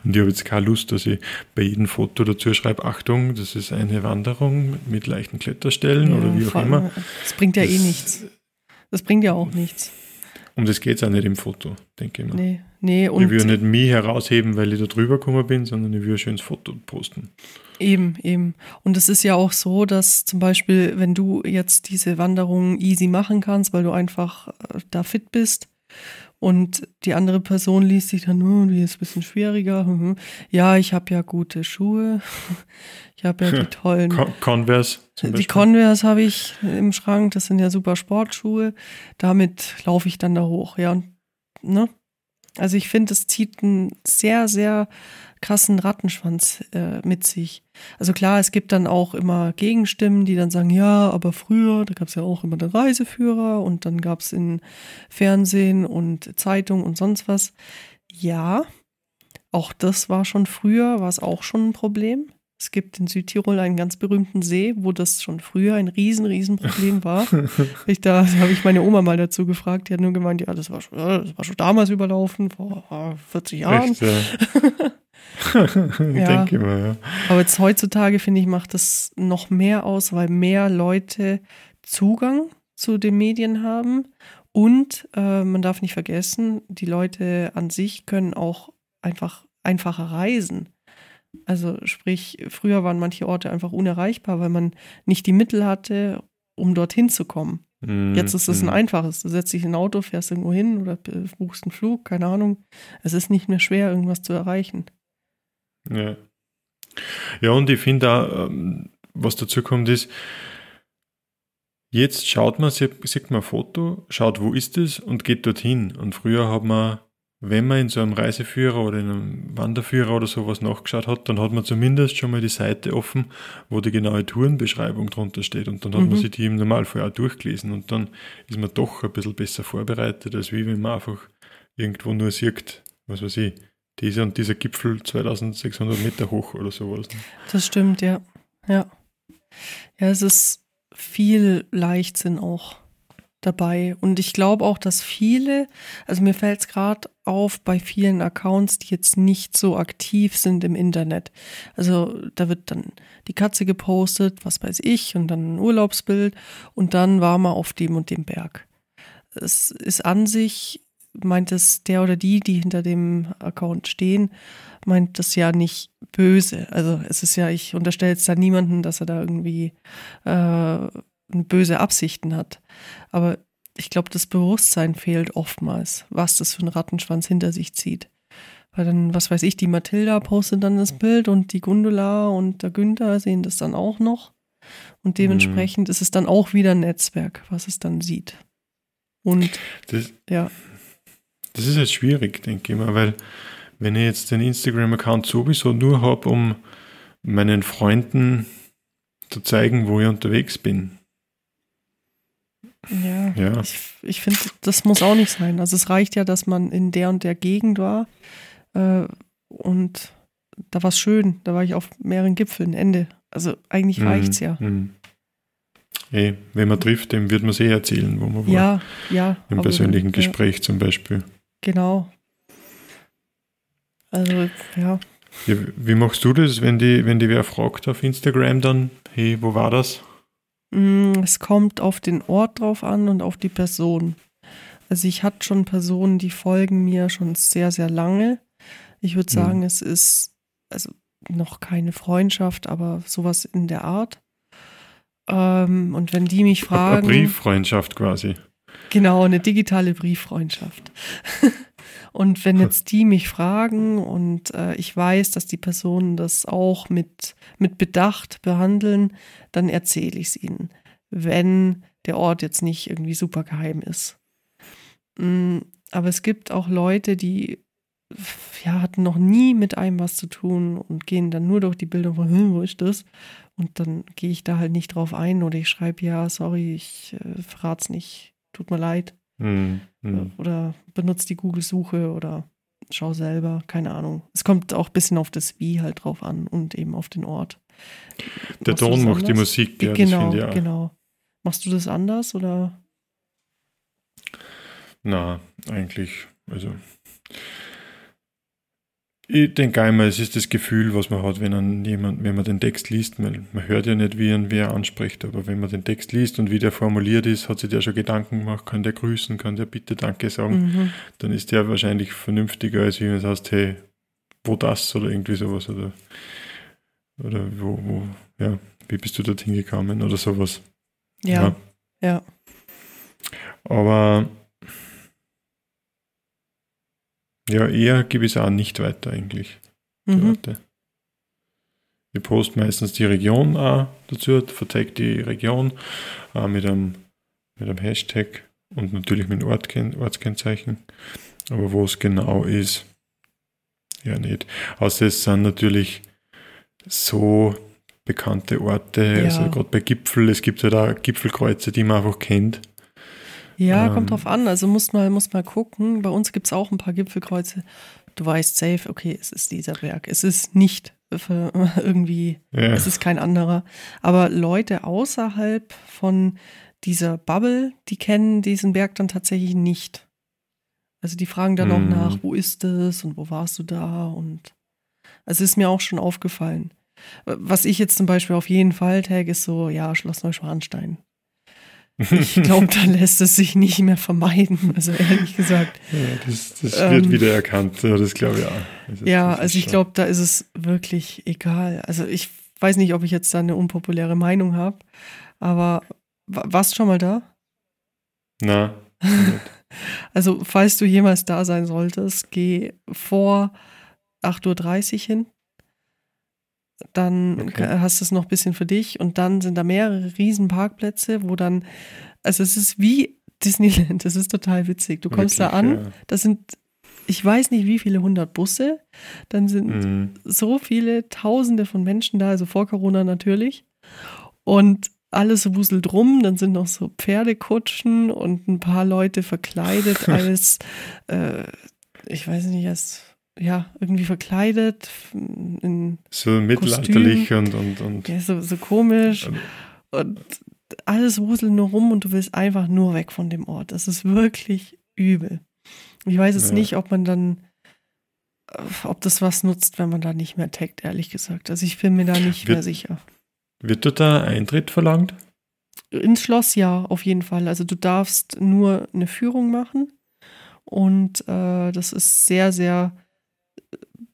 Und ich habe jetzt keine Lust, dass ich bei jedem Foto dazu schreibe, Achtung, das ist eine Wanderung mit leichten Kletterstellen ja, oder wie auch immer. Das bringt ja eh das, eh nichts. Das bringt ja auch nichts. Um das geht es auch nicht im Foto, denke ich mal. Nee, nee. Und ich will nicht mich herausheben, weil ich da drüber gekommen bin, sondern ich will ein schönes Foto posten. Eben, eben. Und es ist ja auch so, dass zum Beispiel, wenn du jetzt diese Wanderung easy machen kannst, weil du einfach äh, da fit bist und die andere Person liest sich dann, oh, die ist ein bisschen schwieriger. Mhm. Ja, ich habe ja gute Schuhe. Ich habe ja die tollen. Converse. Die Converse habe ich im Schrank. Das sind ja super Sportschuhe. Damit laufe ich dann da hoch. Ja, ne? Also ich finde, es zieht einen sehr, sehr krassen Rattenschwanz äh, mit sich. Also klar, es gibt dann auch immer Gegenstimmen, die dann sagen, ja, aber früher, da gab es ja auch immer den Reiseführer und dann gab es in Fernsehen und Zeitung und sonst was. Ja, auch das war schon früher, war es auch schon ein Problem. Es gibt in Südtirol einen ganz berühmten See, wo das schon früher ein riesen, riesen Problem war. ich, da habe ich meine Oma mal dazu gefragt, die hat nur gemeint, ja, das war schon, das war schon damals überlaufen, vor 40 Jahren. Echt, ja. ich ja. denke mal, ja. Aber jetzt heutzutage, finde ich, macht das noch mehr aus, weil mehr Leute Zugang zu den Medien haben. Und äh, man darf nicht vergessen, die Leute an sich können auch einfach einfacher reisen. Also sprich, früher waren manche Orte einfach unerreichbar, weil man nicht die Mittel hatte, um dorthin zu kommen. Mm, Jetzt ist es mm. ein einfaches. Du setzt dich in ein Auto, fährst irgendwo hin oder buchst einen Flug, keine Ahnung. Es ist nicht mehr schwer, irgendwas zu erreichen. Ja. Ja, und ich finde auch, ähm, was dazu kommt, ist, jetzt schaut man, sieht man ein Foto, schaut, wo ist es und geht dorthin. Und früher hat man wenn man in so einem Reiseführer oder in einem Wanderführer oder sowas nachgeschaut hat, dann hat man zumindest schon mal die Seite offen, wo die genaue Tourenbeschreibung drunter steht. Und dann hat mhm. man sich die im Normalfall auch durchgelesen. Und dann ist man doch ein bisschen besser vorbereitet, als wie wenn man einfach irgendwo nur sieht, was weiß ich, dieser und dieser Gipfel 2600 Meter hoch oder sowas. Das stimmt, ja. Ja. Ja, es ist viel Leichtsinn auch dabei. Und ich glaube auch, dass viele, also mir fällt es gerade auf bei vielen Accounts, die jetzt nicht so aktiv sind im Internet. Also da wird dann die Katze gepostet, was weiß ich, und dann ein Urlaubsbild und dann war man auf dem und dem Berg. Es ist an sich, meint es der oder die, die hinter dem Account stehen, meint das ja nicht böse. Also es ist ja, ich unterstelle jetzt da niemanden, dass er da irgendwie äh, böse Absichten hat. Aber ich glaube, das Bewusstsein fehlt oftmals, was das für ein Rattenschwanz hinter sich zieht. Weil dann, was weiß ich, die Mathilda postet dann das Bild und die Gundula und der Günther sehen das dann auch noch. Und dementsprechend mhm. ist es dann auch wieder ein Netzwerk, was es dann sieht. Und das, ja. Das ist jetzt schwierig, denke ich mal, weil wenn ich jetzt den Instagram-Account sowieso nur habe, um meinen Freunden zu zeigen, wo ich unterwegs bin, ja, ja. ich, ich finde, das muss auch nicht sein. Also es reicht ja, dass man in der und der Gegend war äh, und da war es schön. Da war ich auf mehreren Gipfeln, Ende. Also eigentlich mhm. reicht es ja. Mhm. Hey, wenn man trifft, dem wird man sehr erzählen, wo man war. Ja, ja. Im persönlichen Gespräch ja. zum Beispiel. Genau. Also, ja. ja. Wie machst du das, wenn die, wenn die wer fragt auf Instagram dann, hey, wo war das? Mm, es kommt auf den Ort drauf an und auf die Person. Also ich hatte schon Personen, die folgen mir schon sehr, sehr lange. Ich würde sagen, mhm. es ist also noch keine Freundschaft, aber sowas in der Art. Ähm, und wenn die mich fragen. Eine Brieffreundschaft quasi. Genau, eine digitale Brieffreundschaft. Und wenn jetzt die mich fragen und äh, ich weiß, dass die Personen das auch mit, mit Bedacht behandeln, dann erzähle ich es ihnen, wenn der Ort jetzt nicht irgendwie super geheim ist. Mm, aber es gibt auch Leute, die ja, hatten noch nie mit einem was zu tun und gehen dann nur durch die Bilder von, hm, wo ist das? Und dann gehe ich da halt nicht drauf ein oder ich schreibe, ja, sorry, ich äh, verrat's nicht, tut mir leid. Mhm. Oder benutzt die Google-Suche oder schau selber, keine Ahnung. Es kommt auch ein bisschen auf das Wie halt drauf an und eben auf den Ort. Der Ton macht die Musik, ja, genau, das ich, genau. Machst du das anders oder? Na, eigentlich, also ich denke einmal, es ist das Gefühl, was man hat, wenn, man, jemand, wenn man den Text liest. Man, man hört ja nicht, wie ein wer anspricht, aber wenn man den Text liest und wie der formuliert ist, hat sich der schon Gedanken gemacht, kann der grüßen, kann der bitte Danke sagen, mhm. dann ist der wahrscheinlich vernünftiger, als wenn man sagt, hey, wo das oder irgendwie sowas oder, oder wo, wo, ja, wie bist du dorthin gekommen oder sowas. Ja, ja. ja. Aber ja, eher gebe ich es auch nicht weiter eigentlich. Mhm. Ich poste meistens die Region auch dazu, vertag die Region äh, mit, einem, mit einem Hashtag und natürlich mit einem Ortskennzeichen. Aber wo es genau ist, ja nicht. Außer es sind natürlich so bekannte Orte, ja. also gerade bei Gipfel, es gibt ja da Gipfelkreuze, die man einfach kennt. Ja, ähm, kommt drauf an. Also muss mal, muss mal gucken. Bei uns gibt es auch ein paar Gipfelkreuze. du weißt safe, okay, es ist dieser Berg. Es ist nicht für irgendwie, Ja. es ist kein anderer. Aber Leute außerhalb von dieser Bubble, die kennen diesen Berg dann tatsächlich nicht. Also die fragen dann auch Mhm. nach, wo ist es und wo warst du da und also ist mir auch schon aufgefallen. Was ich jetzt zum Beispiel auf jeden Fall tag, ist so, ja, Schloss Neuschwanstein. Ich glaube, da lässt es sich nicht mehr vermeiden. Also ehrlich gesagt. Ja, das das Ähm, wird wieder erkannt, ja, das glaube ich auch. Ja, also ich glaube, da ist es wirklich egal. Also ich weiß nicht, ob ich jetzt da eine unpopuläre Meinung habe, aber wa- warst du schon mal da? Na. Also falls du jemals da sein solltest, geh vor 8.30 Uhr hin. Dann Okay. hast du es noch ein bisschen für dich und dann sind da mehrere Riesenparkplätze, wo dann, also es ist wie Disneyland, das ist total witzig. Du kommst da Wirklich, an, das sind, ich weiß nicht wie viele hundert Busse, dann sind Ja. Mhm. so viele Tausende von Menschen da, also vor Corona natürlich. Und alles wuselt rum, dann sind noch so Pferdekutschen und ein paar Leute verkleidet als, äh, ich weiß nicht, als, ja, irgendwie verkleidet, in, So mittelalterlich und, und, und ja, so, so komisch. Und alles wuselt nur rum und du willst einfach nur weg von dem Ort. Das ist wirklich übel. Ich weiß jetzt Ja. nicht, ob man dann, ob das was nutzt, wenn man da nicht mehr taggt, ehrlich gesagt. Also ich bin mir da nicht Wird- mehr sicher. Wird dort da Eintritt verlangt? Ins Schloss ja, auf jeden Fall. Also du darfst nur eine Führung machen und äh, das ist sehr, sehr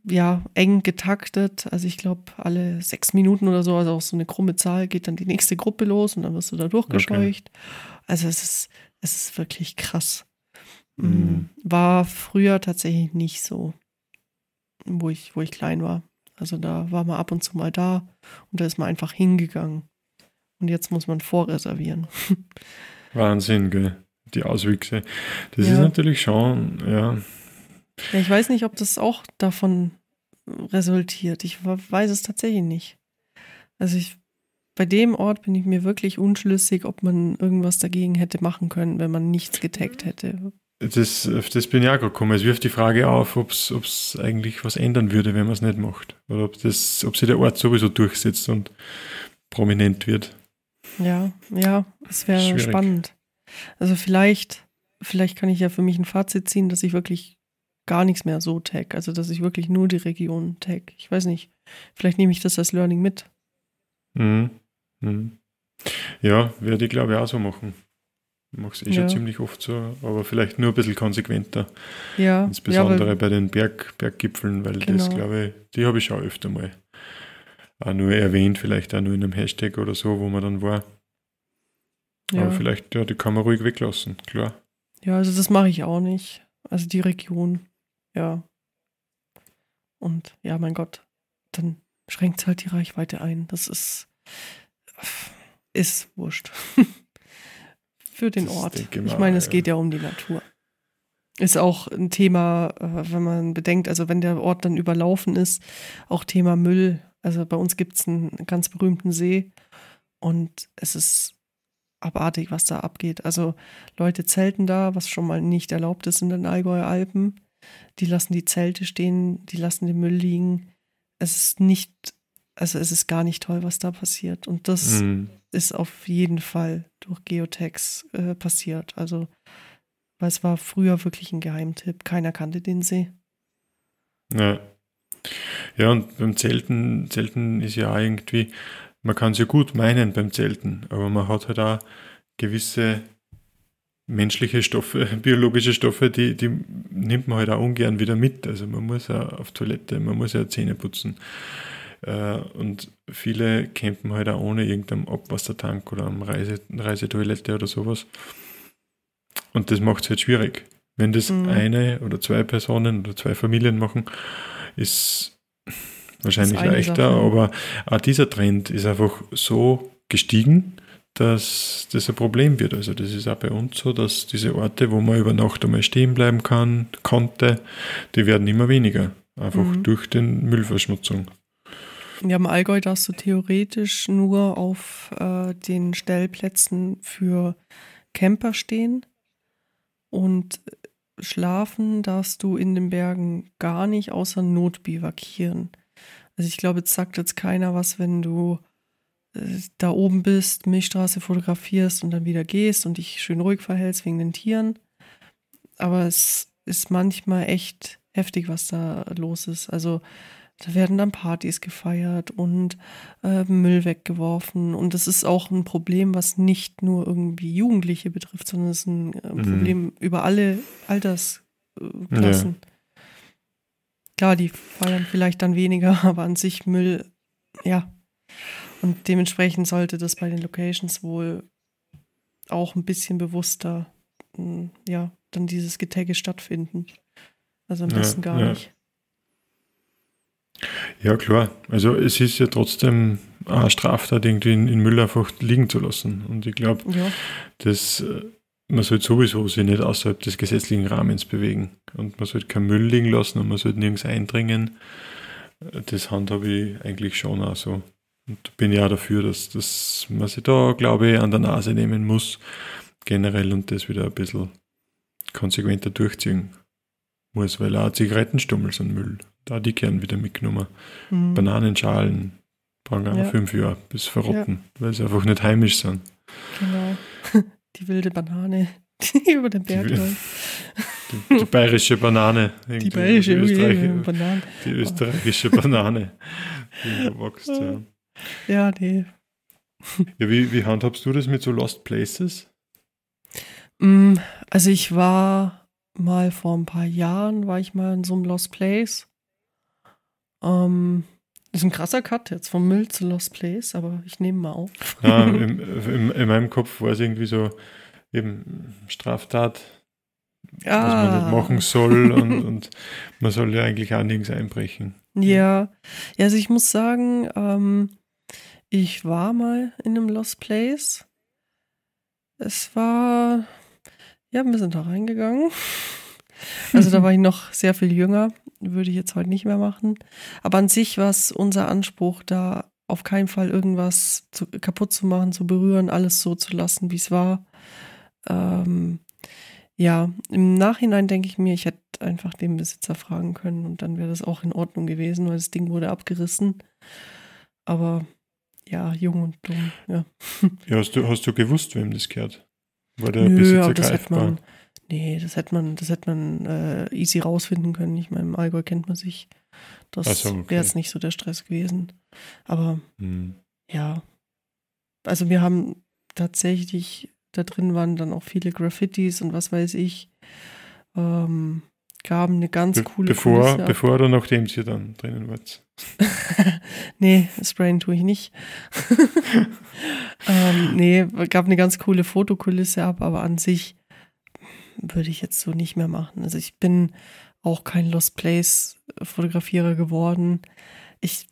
ja, eng getaktet. Also ich glaube, alle sechs Minuten oder so, also auch so eine krumme Zahl, geht dann die nächste Gruppe los und dann wirst du da durchgescheucht. Also es ist, es ist wirklich krass. Mm, Mhm. War früher tatsächlich nicht so, wo ich, wo ich klein war. Also da war man ab und zu mal da und da ist man einfach hingegangen. Und jetzt muss man vorreservieren. Wahnsinn, gell? Die Auswüchse. Das Ja. ist natürlich schon, ja. Ja, ich weiß nicht, ob das auch davon resultiert. Ich weiß es tatsächlich nicht. Also ich, bei dem Ort bin ich mir wirklich unschlüssig, ob man irgendwas dagegen hätte machen können, wenn man nichts getaggt hätte. Das, auf das bin ich auch gekommen. Es wirft die Frage auf, ob es eigentlich was ändern würde, wenn man es nicht macht. Oder ob, das, ob sich der Ort sowieso durchsetzt und prominent wird. Ja, ja, es wäre spannend. Also vielleicht, vielleicht kann ich ja für mich ein Fazit ziehen, dass ich wirklich gar nichts mehr so tag. Also dass ich wirklich nur die Region tag. Ich weiß nicht. Vielleicht nehme ich das als Learning mit. Mhm. Mhm. Ja, werde ich glaube ich auch so machen. Ich mache es eh Ja. schon ziemlich oft so, aber vielleicht nur ein bisschen konsequenter. Ja, Insbesondere ja, bei den Berg, Berggipfeln, weil das Genau. glaube ich, die habe ich schon öfter mal auch nur erwähnt, vielleicht auch nur in einem Hashtag oder so, wo man dann war. Aber ja. vielleicht, ja, die kann man ruhig weglassen, klar. Ja, also das mache ich auch nicht. Also die Region, ja. Und ja, mein Gott, dann schränkt es halt die Reichweite ein. Das ist, ist wurscht. Für den Das Ort. ich Ich meine, es geht ja um die Natur. Ist auch ein Thema, äh, wenn man bedenkt, also wenn der Ort dann überlaufen ist, auch Thema Müll. Also bei uns gibt es einen ganz berühmten See und es ist abartig, was da abgeht. Also Leute zelten da, was schon mal nicht erlaubt ist in den Allgäuer Alpen. Die lassen die Zelte stehen, die lassen den Müll liegen. Es ist nicht, also es ist gar nicht toll, was da passiert. Und das Mhm. ist auf jeden Fall durch Geotags äh, passiert. Also, weil es war früher wirklich ein Geheimtipp. Keiner kannte den See. Ja. Ja, und beim Zelten, Zelten ist ja irgendwie, man kann es ja gut meinen beim Zelten, aber man hat halt auch gewisse menschliche Stoffe, biologische Stoffe, die, die nimmt man halt auch ungern wieder mit. Also man muss ja auf Toilette, man muss ja Zähne putzen. Äh, Und viele campen halt auch ohne irgendeinen Abwassertank oder am Reise, Reisetoilette oder sowas. Und das macht es halt schwierig. Wenn das Mhm. eine oder zwei Personen oder zwei Familien machen, ist wahrscheinlich leichter, Sache. aber auch dieser Trend ist einfach so gestiegen, dass das ein Problem wird. Also das ist auch bei uns so, dass diese Orte, wo man über Nacht einmal stehen bleiben kann, konnte, die werden immer weniger. Einfach Mhm. durch den Müllverschmutzung. Ja, im Allgäu darfst du theoretisch nur auf äh, den Stellplätzen für Camper stehen. Und schlafen darfst du in den Bergen gar nicht außer Notbivakieren. Also ich glaube, jetzt sagt jetzt keiner was, wenn du da oben bist, Milchstraße fotografierst und dann wieder gehst und dich schön ruhig verhältst wegen den Tieren. Aber es ist manchmal echt heftig, was da los ist. Also da werden dann Partys gefeiert und äh, Müll weggeworfen. Und das ist auch ein Problem, was nicht nur irgendwie Jugendliche betrifft, sondern es ist ein äh, Mhm. Problem über alle Altersklassen. Klar, die feiern vielleicht dann weniger, aber an sich Müll, ja. Und dementsprechend sollte das bei den Locations wohl auch ein bisschen bewusster, mh, ja, dann dieses Getagge stattfinden. Also am Ja, besten gar ja. nicht. Ja, klar. Also es ist ja trotzdem eine Straftat, irgendwie in, in Müll einfach liegen zu lassen. Und ich glaube, Ja, dass äh, man sollte sowieso sich nicht außerhalb des gesetzlichen Rahmens bewegen. Und man sollte keinen Müll liegen lassen und man sollte nirgends eindringen. Das handhabe ich eigentlich schon auch so. Und bin ja dafür, dass, dass man sich da, glaube ich, an der Nase nehmen muss, generell und das wieder ein bisschen konsequenter durchziehen muss, weil auch Zigarettenstummel sind Müll. Da die gern wieder mitgenommen. mhm. Bananenschalen brauchen auch Ja. fünf Jahre bis verrotten, weil sie einfach nicht heimisch sind. genau. Die wilde Banane, die über den Berg Die- läuft. Die, die bayerische Banane. Die bayerische die, Österreich, Banane. die österreichische Banane, die wächst. Ja. Ja, nee. Ja, wie, wie handhabst du das mit so Lost Places? Mm, Also ich war mal vor ein paar Jahren, war ich mal in so einem Lost Place. Ähm, ist ein krasser Cut jetzt vom Müll zu Lost Place, aber ich nehme mal auf. Ja, im, im, in meinem Kopf war es irgendwie so eben Straftat, was man nicht machen soll und, und man soll ja eigentlich auch nirgends einbrechen. Ja, ja, also ich muss sagen, ähm, ich war mal in einem Lost Place. Es war, ja, wir sind da reingegangen. Also da war ich noch sehr viel jünger, würde ich jetzt heute nicht mehr machen. Aber an sich war es unser Anspruch, da auf keinen Fall irgendwas zu, kaputt zu machen, zu berühren, alles so zu lassen, wie es war. Ähm, ja, im Nachhinein denke ich mir, ich hätte einfach den Besitzer fragen können und dann wäre das auch in Ordnung gewesen, weil das Ding wurde abgerissen. Aber ja, jung und dumm, ja. Ja, hast du, hast du gewusst, wem das gehört? War der Nö, Besitzer aber das hätte man, nee, das hätte man, das hätte man äh, easy rausfinden können. Ich meine, im Allgäu kennt man sich. Das so, okay. wäre jetzt nicht so der Stress gewesen. Aber Hm. ja, also wir haben tatsächlich, da drin waren dann auch viele Graffitis und was weiß ich. Ähm, gaben eine ganz Be coole bevor, Kulisse bevor oder nachdem sie dann drinnen wart. nee, sprayen tue ich nicht. ähm, nee, gab eine ganz coole Fotokulisse ab, aber an sich würde ich jetzt so nicht mehr machen. Also ich bin auch kein Lost Place Fotografierer geworden. Ich,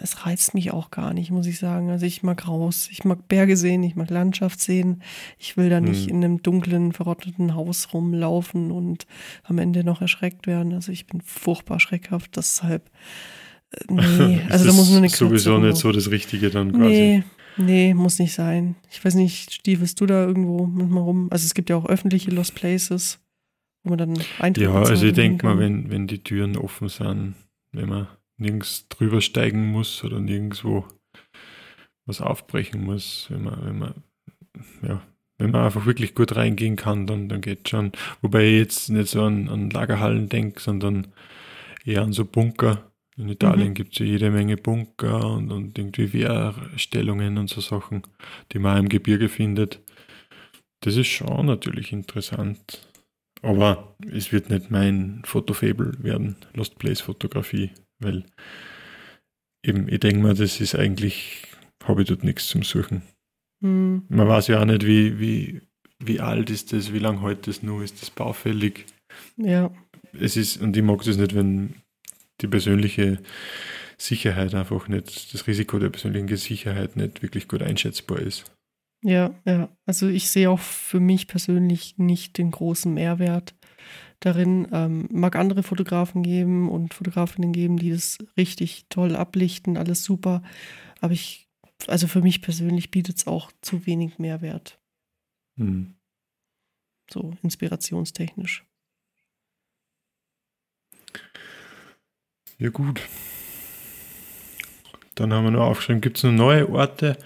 es reizt mich auch gar nicht, muss ich sagen. Also ich mag raus, ich mag Berge sehen, ich mag Landschaft sehen. Ich will da nicht Hm. in einem dunklen, verrotteten Haus rumlaufen und am Ende noch erschreckt werden. Also ich bin furchtbar schreckhaft, deshalb äh, nee, also da muss nur eine sowieso Katze nicht so das Richtige dann quasi. Nee, nee, muss nicht sein. Ich weiß nicht, stiefelst du da irgendwo manchmal rum? Also es gibt ja auch öffentliche Lost Places, wo man dann Eintritt Ja, also ich denke mal, wenn, wenn die Türen offen sind, wenn man nirgends drüber steigen muss oder nirgendwo was aufbrechen muss, wenn man, wenn man, ja, wenn man einfach wirklich gut reingehen kann, dann, dann geht schon. Wobei ich jetzt nicht so an, an Lagerhallen denke, sondern eher an so Bunker. In Italien Mhm. gibt es ja jede Menge Bunker und, und irgendwie Wehrstellungen und so Sachen, die man im Gebirge findet. Das ist schon natürlich interessant. Aber es wird nicht mein Fotofable werden, Lost Place Fotografie, weil eben, ich denke mal, das ist eigentlich, habe ich dort nichts zum Suchen. Hm, Man weiß ja auch nicht, wie, wie, wie alt ist das, wie lange hält das nur, ist das baufällig. ja, Es ist, und ich mag das nicht, wenn die persönliche Sicherheit einfach nicht, das Risiko der persönlichen Sicherheit nicht wirklich gut einschätzbar ist. ja, ja. Also ich sehe auch für mich persönlich nicht den großen Mehrwert darin. Ähm, mag andere Fotografen geben und Fotografinnen geben, die das richtig toll ablichten, alles super. Aber ich, also für mich persönlich bietet es auch zu wenig Mehrwert. Hm. So inspirationstechnisch. Ja, gut. Dann haben wir noch aufgeschrieben, gibt es neue Orte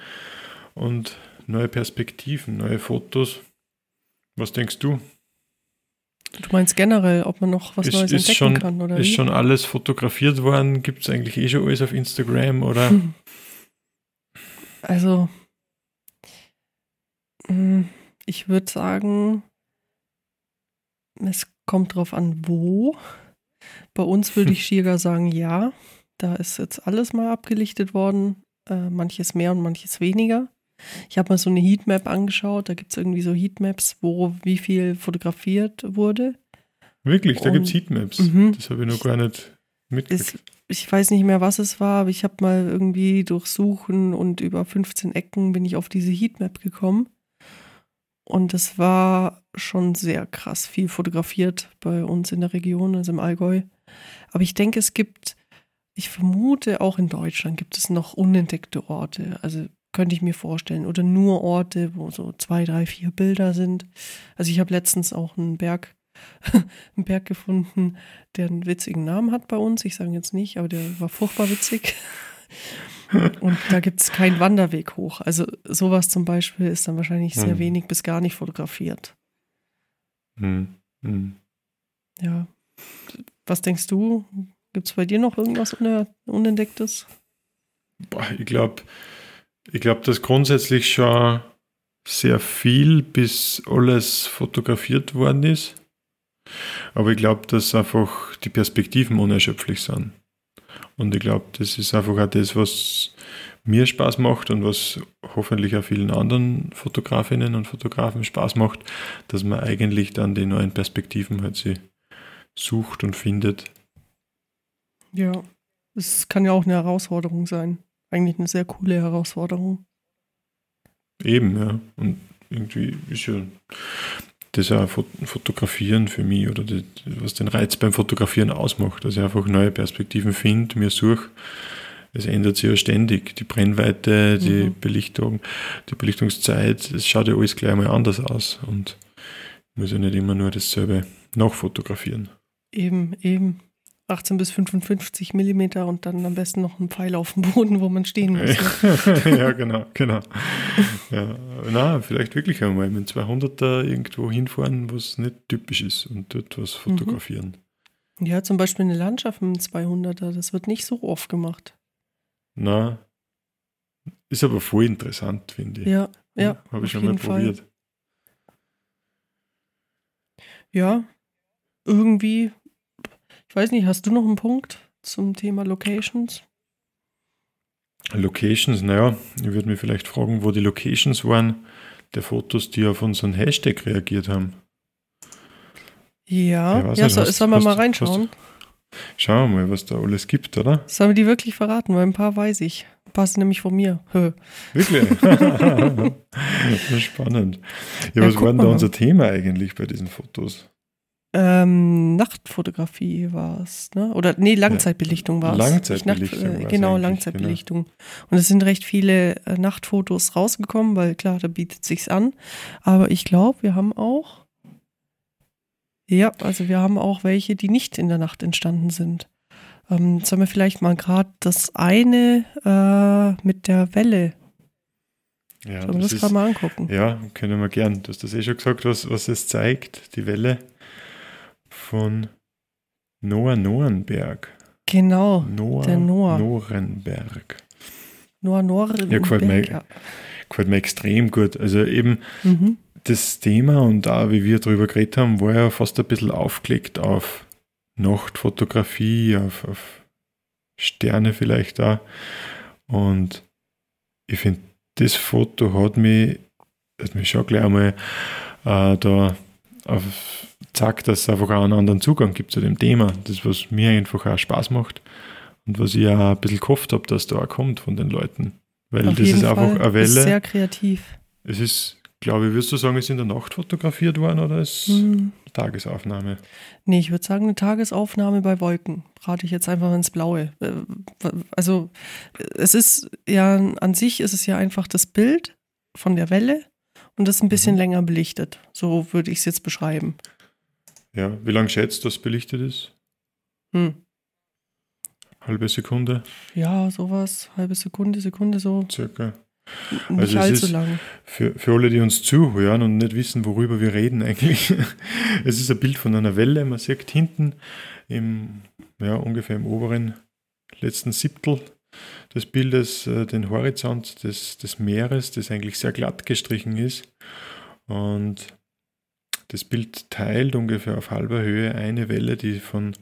und neue Perspektiven, neue Fotos. Was denkst du? Du meinst generell, ob man noch was ist, Neues ist entdecken schon, kann, oder Ist wie? schon alles fotografiert worden? Gibt es eigentlich eh schon alles auf Instagram oder? Hm. Also, mm, ich würde sagen, es kommt drauf an, wo. Bei uns würde ich schier sagen, ja. Da ist jetzt alles mal abgelichtet worden. Äh, manches mehr und manches weniger. Ich habe mal so eine Heatmap angeschaut. Da gibt es irgendwie so Heatmaps, wo wie viel fotografiert wurde. Wirklich, da gibt es Heatmaps. Mhm. Das habe ich noch gar nicht mitgekriegt. Ich weiß nicht mehr, was es war, aber ich habe mal irgendwie durch Suchen und über 15 Ecken bin ich auf diese Heatmap gekommen. Und es war schon sehr krass viel fotografiert bei uns in der Region, also im Allgäu. Aber ich denke, es gibt, ich vermute, auch in Deutschland gibt es noch unentdeckte Orte. Also könnte ich mir vorstellen. Oder nur Orte, wo so zwei, drei, vier Bilder sind. Also ich habe letztens auch einen Berg, einen Berg gefunden, der einen witzigen Namen hat bei uns. Ich sage jetzt nicht, aber der war furchtbar witzig. Und da gibt es keinen Wanderweg hoch. Also sowas zum Beispiel ist dann wahrscheinlich sehr Mhm. wenig bis gar nicht fotografiert. Hm. Hm. Ja. Was denkst du? Gibt es bei dir noch irgendwas Une- Unentdecktes? Boah, ich glaube, ich glaub, dass grundsätzlich schon sehr viel bis alles fotografiert worden ist. Aber ich glaube, dass einfach die Perspektiven unerschöpflich sind. Und ich glaube, das ist einfach auch das, was mir Spaß macht und was hoffentlich auch vielen anderen Fotografinnen und Fotografen Spaß macht, dass man eigentlich dann die neuen Perspektiven halt sie sucht und findet. Ja. Es kann ja auch eine Herausforderung sein. Eigentlich eine sehr coole Herausforderung. Eben, ja. Und irgendwie ist ja das Fot- Fotografieren für mich oder das, was den Reiz beim Fotografieren ausmacht, dass ich einfach neue Perspektiven finde, mir suche. Es ändert sich ja ständig. Die Brennweite, die Mhm. Belichtung, die Belichtungszeit, es schaut ja alles gleich mal anders aus und ich muss ja nicht immer nur dasselbe nachfotografieren. Eben, eben. 18 bis 55 Millimeter und dann am besten noch ein Pfeil auf dem Boden, wo man stehen muss. ne? ja, genau, genau. Ja, na, vielleicht wirklich einmal mit 200er irgendwo hinfahren, was nicht typisch ist und dort was Mhm. fotografieren. Ja, zum Beispiel eine Landschaft mit einem 200er, das wird nicht so oft gemacht. Na, ist aber voll interessant, finde ich. Ja, ja. Habe auf ich schon mal jeden Fall. probiert. Ja, irgendwie, weiß nicht, hast du noch einen Punkt zum Thema Locations? Locations, naja, ich würde mich vielleicht fragen, wo die Locations waren der Fotos, die auf unseren Hashtag reagiert haben. Ja, Ja, nicht, so, hast- sollen wir hast- mal hast- reinschauen? Schauen wir mal, was da alles gibt, oder? Sollen wir die wirklich verraten? Weil ein paar weiß ich. Ein paar sind nämlich von mir. Hö. Wirklich? Spannend. Ja, Ja, was war denn da unser Thema eigentlich bei diesen Fotos? Ähm, Nachtfotografie war es, ne? Oder nee, Langzeitbelichtung war es. Langzeitbelichtung Nacht, äh, Genau, eigentlich, Langzeitbelichtung. Und es sind recht viele äh, Nachtfotos rausgekommen, weil klar, da bietet sich's an. Aber ich glaube, wir haben auch. Ja, also wir haben auch welche, die nicht in der Nacht entstanden sind. Ähm, sollen wir vielleicht mal gerade das eine äh, mit der Welle, Ja, sollen wir das das gerade mal angucken? ja, können wir gern. Du hast das eh schon gesagt, was, was es zeigt. Die Welle von Noah Norenberg. Genau, Noah, Der Noah. Norenberg. Noah Norden. Ja, gefällt mir. Ja. Gefällt mir extrem gut. Also eben Mhm. das Thema und da, wie wir darüber geredet haben, war ja fast ein bisschen aufgelegt auf Nachtfotografie, auf, auf Sterne vielleicht da. Und ich finde, das Foto hat mich, hat mich schon gleich einmal äh, da zeigt, dass es einfach auch einen anderen Zugang gibt zu dem Thema. Das, was mir einfach auch Spaß macht und was ich auch ein bisschen gehofft habe, dass da auch kommt von den Leuten. Weil Auf das ist einfach Fall. eine Welle. Ist sehr kreativ. Es ist, glaube ich, würdest du sagen, ist in der Nacht fotografiert worden oder ist Hm. Tagesaufnahme? Nee, ich würde sagen, eine Tagesaufnahme bei Wolken. Rate ich jetzt einfach ins Blaue. Äh, Also, es ist ja, an sich ist es ja einfach das Bild von der Welle und das ist ein bisschen Mhm. länger belichtet. So würde ich es jetzt beschreiben. Ja, wie lange schätzt du, dass belichtet ist? Hm. halbe Sekunde. Ja, sowas, halbe Sekunde, Sekunde so. Circa. Nicht Also es allzu ist- lang. Für, für alle, die uns zuhören und nicht wissen, worüber wir reden eigentlich. Es ist ein Bild von einer Welle. Man sieht hinten im, ja, ungefähr im oberen letzten Siebtel des Bildes äh, den Horizont des, des Meeres, das eigentlich sehr glatt gestrichen ist. Und das Bild teilt ungefähr auf halber Höhe eine Welle, die von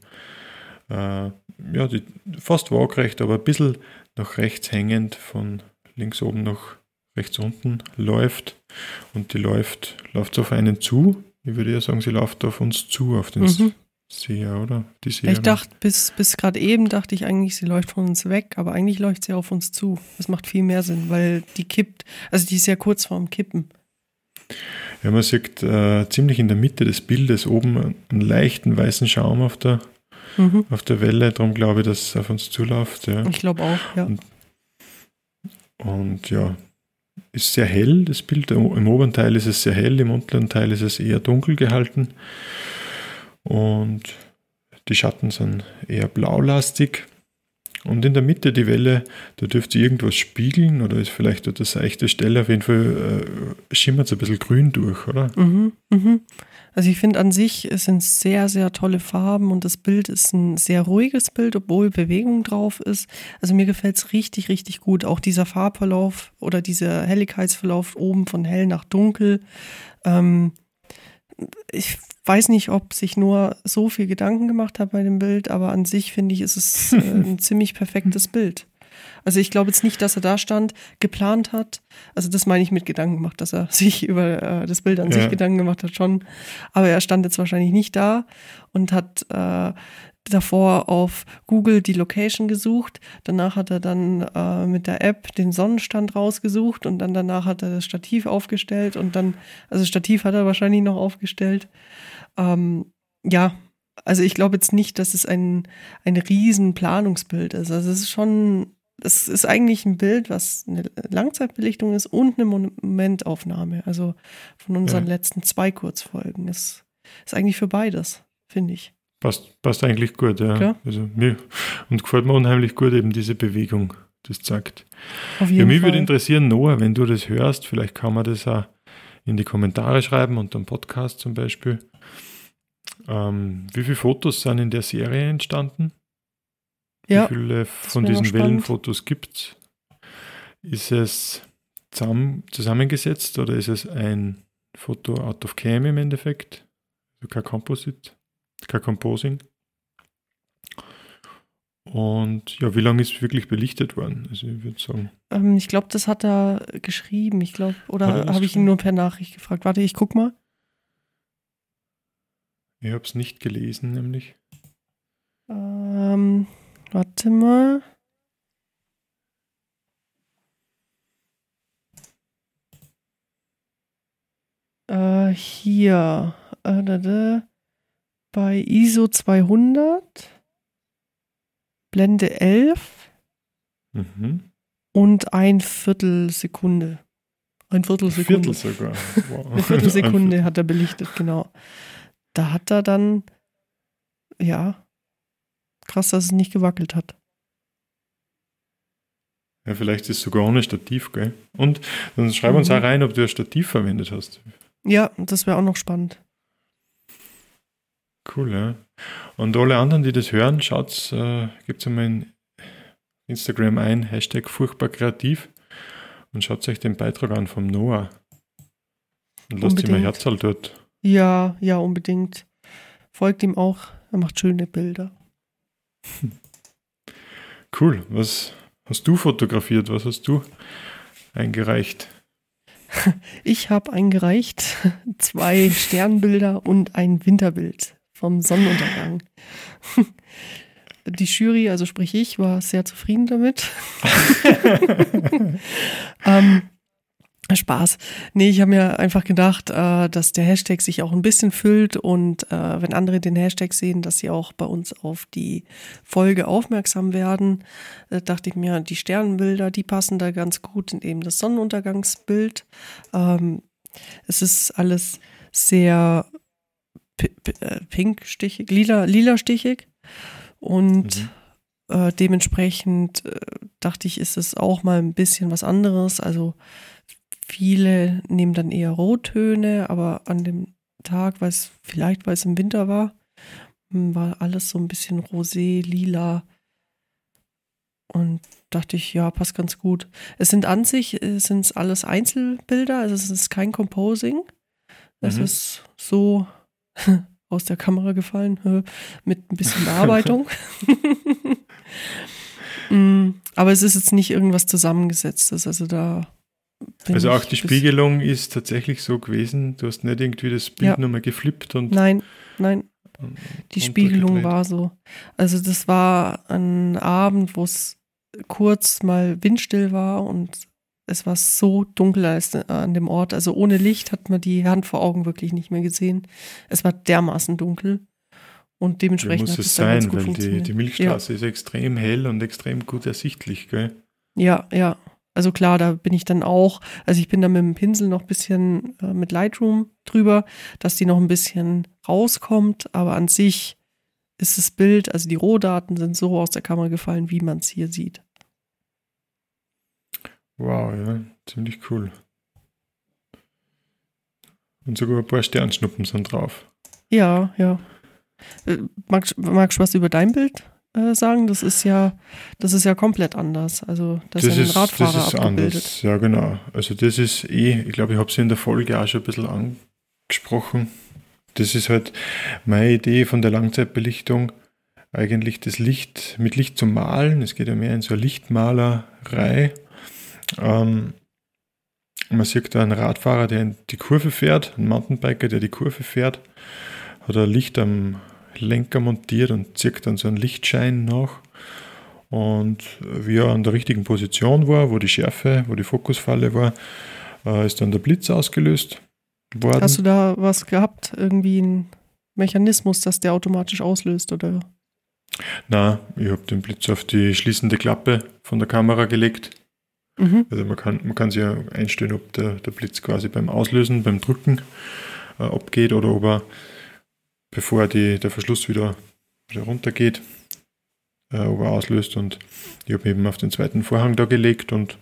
äh, ja, die fast waagrecht, aber ein bisschen nach rechts hängend von links oben nach rechts unten läuft und die läuft, läuft auf einen zu. Ich würde ja sagen, sie läuft auf uns zu, auf den Mhm. Seher, oder? Die Ich Seherin. dachte, bis, bis gerade eben dachte ich eigentlich, sie läuft von uns weg, aber eigentlich läuft sie auf uns zu. Das macht viel mehr Sinn, weil die kippt, also die ist ja kurz vorm Kippen. Ja, man sieht äh, ziemlich in der Mitte des Bildes oben einen leichten weißen Schaum auf der, Mhm. auf der Welle. Darum glaube ich, dass es auf uns zuläuft. Ja. Ich glaube auch, ja. Und ja, ist sehr hell, das Bild. Im oberen Teil ist es sehr hell, im unteren Teil ist es eher dunkel gehalten. Und die Schatten sind eher blaulastig. Und in der Mitte die Welle, da dürfte irgendwas spiegeln oder ist vielleicht dort eine seichte Stelle. Auf jeden Fall äh, schimmert es ein bisschen grün durch, oder? Mhm, mhm. Also ich finde an sich, es sind sehr, sehr tolle Farben und das Bild ist ein sehr ruhiges Bild, obwohl Bewegung drauf ist. Also mir gefällt es richtig, richtig gut. Auch dieser Farbverlauf oder dieser Helligkeitsverlauf oben von hell nach dunkel. Ähm, ich weiß nicht, ob sich nur so viel Gedanken gemacht hat bei dem Bild, aber an sich finde ich, ist es äh, ein ziemlich perfektes Bild. Also ich glaube jetzt nicht, dass er da stand, geplant hat. Also das meine ich mit Gedanken gemacht, dass er sich über äh, das Bild an Ja. sich Gedanken gemacht hat schon. Aber er stand jetzt wahrscheinlich nicht da und hat äh, davor auf Google die Location gesucht. Danach hat er dann äh, mit der App den Sonnenstand rausgesucht und dann danach hat er das Stativ aufgestellt und dann, also Stativ hat er wahrscheinlich noch aufgestellt. Ähm, ja, also ich glaube jetzt nicht, dass es ein, ein riesen Planungsbild ist. Also es ist schon, es ist eigentlich ein Bild, was eine Langzeitbelichtung ist und eine Momentaufnahme. Also von unseren Ja. letzten zwei Kurzfolgen. Es ist eigentlich für beides, finde ich. Passt, passt eigentlich gut, ja. Klar. Also mir, und gefällt mir unheimlich gut eben diese Bewegung, das zeigt. Auf Ja, jeden mich würde Fall. interessieren, Noah, wenn du das hörst, vielleicht kann man das auch in die Kommentare schreiben, unter dem Podcast zum Beispiel. Ähm, wie viele Fotos sind in der Serie entstanden? Ja, Wie viele von diesen. Wellenfotos gibt es? Ist es zusammen, zusammengesetzt oder ist es ein Foto out of cam im Endeffekt? Also kein Composite, kein Composing. Und ja, wie lange ist wirklich belichtet worden? Also ich würde sagen, ähm, ich glaube, das hat er geschrieben. Ich glaube, er oder habe ich ihn nur per Nachricht gefragt. Warte, ich guck mal. ich habe es nicht gelesen, nämlich. Ähm, warte mal. Äh, hier. Äh, da, da, bei ISO 200. Blende 11 Mhm. und ein Viertelsekunde. Ein Viertelsekunde. Viertel sogar. Wow. Eine Viertelsekunde hat er belichtet, genau. Da hat er dann, ja, krass, dass es nicht gewackelt hat. Ja, vielleicht ist es sogar ohne Stativ, gell? Und dann schreib uns Mhm. auch rein, ob du ein Stativ verwendet hast. Ja, das wäre auch noch spannend. Cool, ja. Und alle anderen, die das hören, schaut, äh, gibt einmal in Instagram ein, Hashtag furchtbar kreativ und schaut euch den Beitrag an vom Noah. Und lasst ihm ein Unbedingt. Herzl dort. Ja, ja, unbedingt. Folgt ihm auch. Er macht schöne Bilder. Cool. Was hast du fotografiert? Was hast du eingereicht? Ich habe eingereicht zwei Sternbilder und ein Winterbild vom Sonnenuntergang. Die Jury, also sprich ich, war sehr zufrieden damit. ähm, Spaß. Nee, ich habe mir einfach gedacht, äh, dass der Hashtag sich auch ein bisschen füllt und äh, wenn andere den Hashtag sehen, dass sie auch bei uns auf die Folge aufmerksam werden. Da dachte ich mir, die Sternbilder, die passen da ganz gut in eben das Sonnenuntergangsbild. Ähm, es ist alles sehr äh, pinkstichig, lila, lila stichig und Mhm. äh, dementsprechend äh, dachte ich, ist es auch mal ein bisschen was anderes. Also viele nehmen dann eher Rottöne, aber an dem Tag, weil es vielleicht, weil es im Winter war, hm, war alles so ein bisschen rosé, lila. Und dachte ich, ja, passt ganz gut. Es sind an sich, äh, sind es alles Einzelbilder, also es ist kein Composing. Es mhm. ist so aus der Kamera gefallen, mit ein bisschen Bearbeitung. Mm, aber es ist jetzt nicht irgendwas zusammengesetztes, also da. Also auch die Spiegelung ist tatsächlich so gewesen, du hast nicht irgendwie das Bild ja. nochmal geflippt und. Nein, nein. Die Spiegelung war so. Also das war ein Abend, wo es kurz mal windstill war und es war so dunkel an dem Ort. Also ohne Licht hat man die Hand vor Augen wirklich nicht mehr gesehen. Es war dermaßen dunkel. Und dementsprechend ja, muss es sein, weil die, die Milchstraße ja. ist extrem hell und extrem gut ersichtlich, gell? Ja, ja. Also klar, da bin ich dann auch, also ich bin da mit dem Pinsel noch ein bisschen äh, mit Lightroom drüber, dass die noch ein bisschen rauskommt, aber an sich ist das Bild, also die Rohdaten sind so aus der Kamera gefallen, wie man es hier sieht. Wow, ja, ziemlich cool. Und sogar ein paar Sternschnuppen sind drauf. Ja, ja. Äh, magst, magst du was über dein Bild äh, sagen? Das ist ja, das ist ja komplett anders. Also das, das ist ein Radfahrer das ist abgebildet. Anders. Ja, genau. Also das ist eh, ich glaube, ich habe es in der Folge auch schon ein bisschen angesprochen. Das ist halt meine Idee von der Langzeitbelichtung, eigentlich das Licht mit Licht zu malen. Es geht ja mehr in so eine Lichtmalerei. Ähm, man sieht da einen Radfahrer, der in die Kurve fährt, einen Mountainbiker, der die Kurve fährt, hat ein Licht am Lenker montiert und zieht dann so einen Lichtschein nach. Und wie er an der richtigen Position war, wo die Schärfe, wo die Fokusfalle war, äh, ist dann der Blitz ausgelöst worden. Hast du da was gehabt? Irgendwie ein Mechanismus, dass der automatisch auslöst, oder? Na, ich habe den Blitz auf die schließende Klappe von der Kamera gelegt. Mhm. Also man kann, man kann sich ja einstellen, ob der, der Blitz quasi beim Auslösen, beim Drücken äh, abgeht oder ob er, bevor die, der Verschluss wieder, wieder runtergeht, äh, ob er auslöst. Und ich habe eben auf den zweiten Vorhang da gelegt und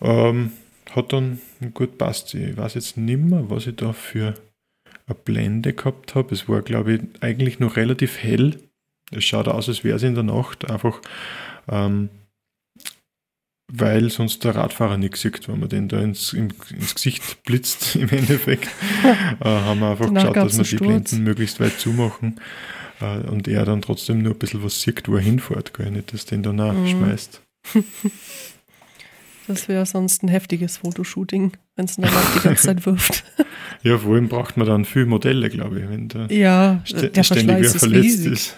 ähm, hat dann gut passt. Ich weiß jetzt nicht mehr, was ich da für eine Blende gehabt habe. Es war, glaube ich, eigentlich noch relativ hell. Es schaut aus, als wäre es in der Nacht, einfach ähm, weil sonst der Radfahrer nichts sieht, wenn man den da ins, ins Gesicht blitzt im Endeffekt. äh, haben wir einfach Danach geschaut, dass wir die Blenden möglichst weit zumachen äh, und er dann trotzdem nur ein bisschen was sieht, wo er hinfährt, gell? nicht, dass den dann auch mhm. schmeißt. Das wäre sonst ein heftiges Fotoshooting, wenn es dann die ganze Zeit wirft. Ja, vor allem braucht man dann viel Modelle, glaube ich, wenn der, ja, st der ständig wieder verletzt riesig. ist.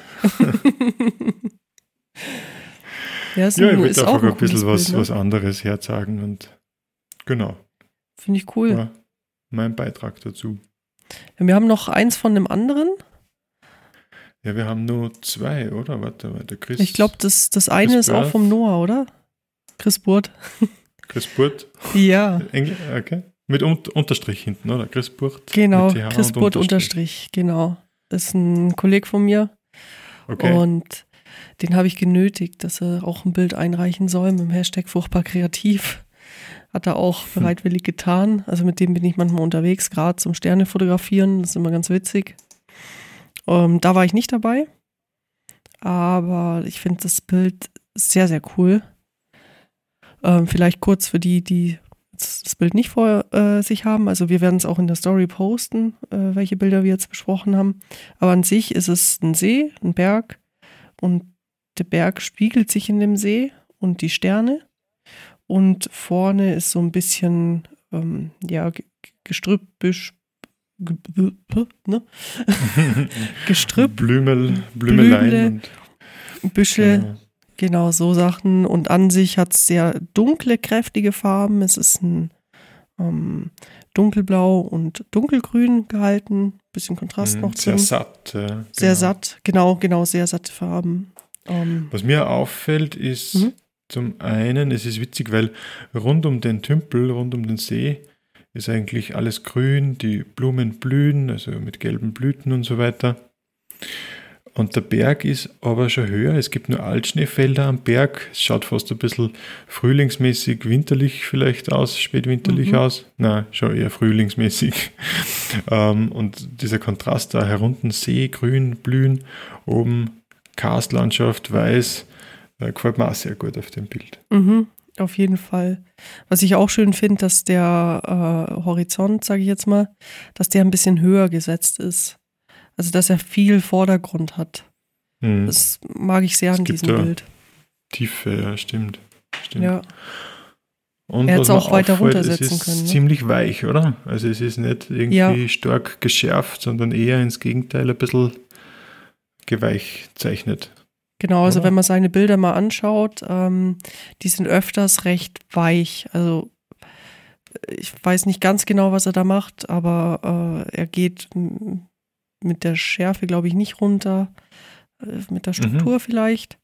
Ja, so ja, ich wollte einfach ein bisschen was, ne? was anderes herzagen und genau. Finde ich cool. War mein Beitrag dazu. Ja, wir haben noch eins von dem anderen. Ja, wir haben nur zwei, oder? Warte, warte, Chris. Ich glaube, das, das eine Chris ist Birth. auch vom Noah, oder? Chris Burt. Chris Burt? Ja. Engl okay. Mit Un Unterstrich hinten, oder? Chris Burt? Genau, Chris Burt Unterstrich. genau. Das ist ein Kollege von mir. Okay. Und den habe ich genötigt, dass er auch ein Bild einreichen soll mit dem Hashtag furchtbar kreativ. Hat er auch hm. bereitwillig getan. Also mit dem bin ich manchmal unterwegs, gerade zum Sterne fotografieren. Das ist immer ganz witzig. Ähm, da war ich nicht dabei. Aber ich finde das Bild sehr, sehr cool. Ähm, vielleicht kurz für die, die das Bild nicht vor äh, sich haben. Also wir werden es auch in der Story posten, äh, welche Bilder wir jetzt besprochen haben. Aber an sich ist es ein See, ein Berg und der Berg spiegelt sich in dem See und die Sterne. Und vorne ist so ein bisschen, ähm, ja, Gestrüpp, Büsch, ne? Gestrüpp, Blümel, Blümelein Blümle, Büsche. Genau. Genau, so Sachen. Und an sich hat es sehr dunkle, kräftige Farben. Es ist ein ähm, dunkelblau und dunkelgrün gehalten. Bisschen Kontrast mm, noch Sehr drin. satt. Ja, genau. Sehr satt, genau, genau, sehr satte Farben. Ähm, Was mir auffällt, ist mhm. zum einen, es ist witzig, weil rund um den Tümpel, rund um den See, ist eigentlich alles grün, die Blumen blühen, also mit gelben Blüten und so weiter. Und der Berg ist aber schon höher. Es gibt nur Altschneefelder am Berg. Es schaut fast ein bisschen frühlingsmäßig, winterlich vielleicht aus, spätwinterlich Mhm. aus. Nein, schon eher frühlingsmäßig. ähm, und dieser Kontrast da herunten, See, grün, blühen, oben Karstlandschaft, weiß, äh, gefällt mir auch sehr gut auf dem Bild. Mhm, auf jeden Fall. Was ich auch schön finde, dass der äh, Horizont, sage ich jetzt mal, dass der ein bisschen höher gesetzt ist. Also, dass er viel Vordergrund hat. Hm. Das mag ich sehr Es an diesem da- Bild. Tiefe, ja, stimmt. stimmt. Ja, Und Er hätte es auch weiter auffällt, runtersetzen es ist können, ne? ziemlich weich, oder? Also es ist nicht irgendwie Ja. stark geschärft, sondern eher ins Gegenteil ein bisschen geweichzeichnet. genau. Also, Oder? wenn man seine Bilder mal anschaut, ähm, die sind öfters recht weich. Also, ich weiß nicht ganz genau, was er da macht, aber äh, er geht mit der Schärfe, glaube ich, nicht runter. Äh, mit der Struktur vielleicht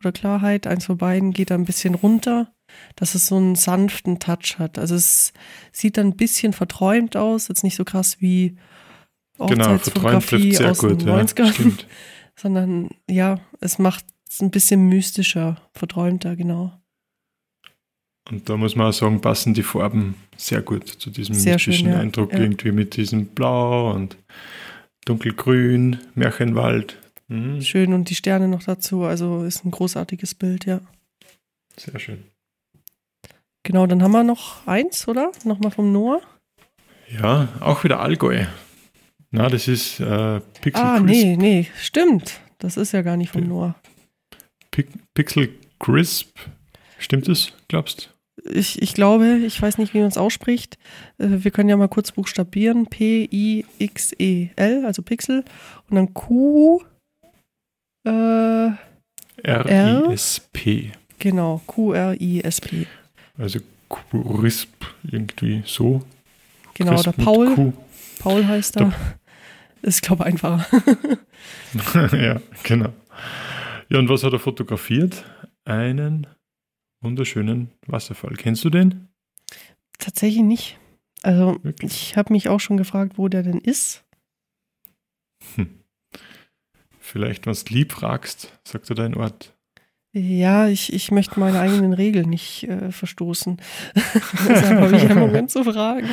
oder Klarheit, eins von beiden geht da ein bisschen runter, dass es so einen sanften Touch hat. Also es sieht dann ein bisschen verträumt aus, jetzt nicht so krass wie Genau, Hochzeitsfotografie sehr aus gut. den Ja, 90ern, stimmt. sondern ja, es macht es ein bisschen mystischer, verträumter, genau. Und da muss man auch sagen, passen die Farben sehr gut zu diesem Sehr schön, mystischen ja. Eindruck, Ja. irgendwie mit diesem Blau und dunkelgrün, Märchenwald. Mhm, Schön und die Sterne noch dazu, also ist ein großartiges Bild, ja. sehr schön. Genau, dann haben wir noch eins, oder? Nochmal vom Noah. Ja, auch wieder Allgäu. Na, das ist äh, Pixel Ah, Crisp. nee, nee, stimmt. Das ist ja gar nicht vom. Noah. Pi- Pixel Crisp. Stimmt das, glaubst Ich, ich glaube, ich weiß nicht, wie man es ausspricht. Äh, Wir können ja mal kurz buchstabieren. P-I-X-E-L, also Pixel. Und dann Q. Äh, R-I-S-P. genau, Q-R-I-S-P. Also Crisp, irgendwie so. Genau, Crisp der Paul. Q. Paul heißt er. Ist, glaube ich, einfacher. ja, genau. Ja, und was hat er fotografiert? Einen wunderschönen Wasserfall. Kennst du den? Tatsächlich nicht. Also, Wirklich? ich habe mich auch schon gefragt, wo der denn ist. Vielleicht, wenn du lieb fragst, sagt er dein Ort. Ja, ich, ich möchte meine eigenen Regeln nicht äh, verstoßen. Deshalb habe ich einen Moment zu fragen.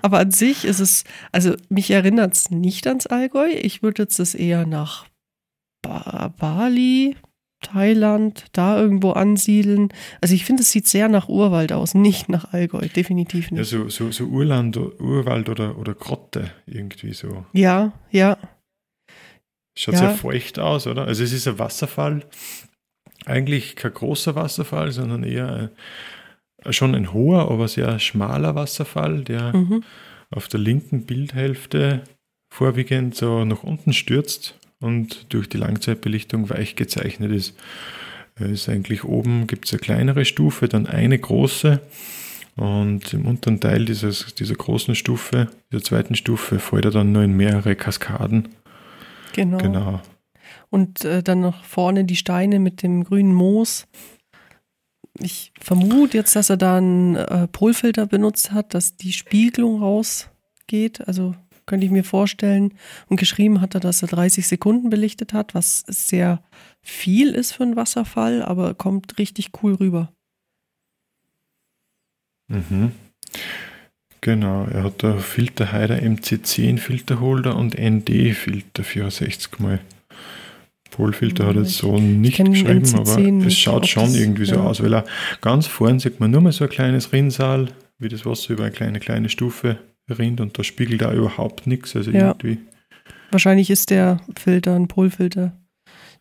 Aber an sich ist es, also mich erinnert es nicht ans Allgäu. Ich würde jetzt das eher nach ba Bali, Thailand, da irgendwo ansiedeln. Also ich finde, es sieht sehr nach Urwald aus, nicht nach Allgäu, definitiv Ja, nicht. so, so, so Urland, Urwald oder, oder Grotte, irgendwie so. Ja, ja, Schaut Ja. sehr feucht aus, oder? Also es ist ein Wasserfall. Eigentlich kein großer Wasserfall, sondern eher ein, schon ein hoher, aber sehr schmaler Wasserfall, der mhm. auf der linken Bildhälfte vorwiegend so nach unten stürzt und durch die Langzeitbelichtung weich gezeichnet ist. Es ist eigentlich oben gibt es eine kleinere Stufe, dann eine große und im unteren Teil dieses, dieser großen Stufe, dieser zweiten Stufe, fällt er dann nur in mehrere Kaskaden. genau. Genau. Und äh, dann noch vorne die Steine mit dem grünen Moos. Ich vermute jetzt, dass er da einen äh, Polfilter benutzt hat, dass die Spiegelung rausgeht. Also könnte ich mir vorstellen. Und geschrieben hat er, dass er 30 Sekunden belichtet hat, was sehr viel ist für einen Wasserfall, aber kommt richtig cool rüber. Mhm. Genau, er hat da Filterheider MC10 Filterholder und ND Filter 64 mal. Polfilter hat er jetzt so nicht geschrieben, aber MC10 es nicht, schaut schon das- irgendwie so ja. aus, weil er ganz vorne sieht man nur mal so ein kleines Rinnsal, wie das Wasser über eine kleine, kleine Stufe rinnt und da spiegelt auch überhaupt nichts. Also Ja. irgendwie. Wahrscheinlich ist der Filter ein Polfilter.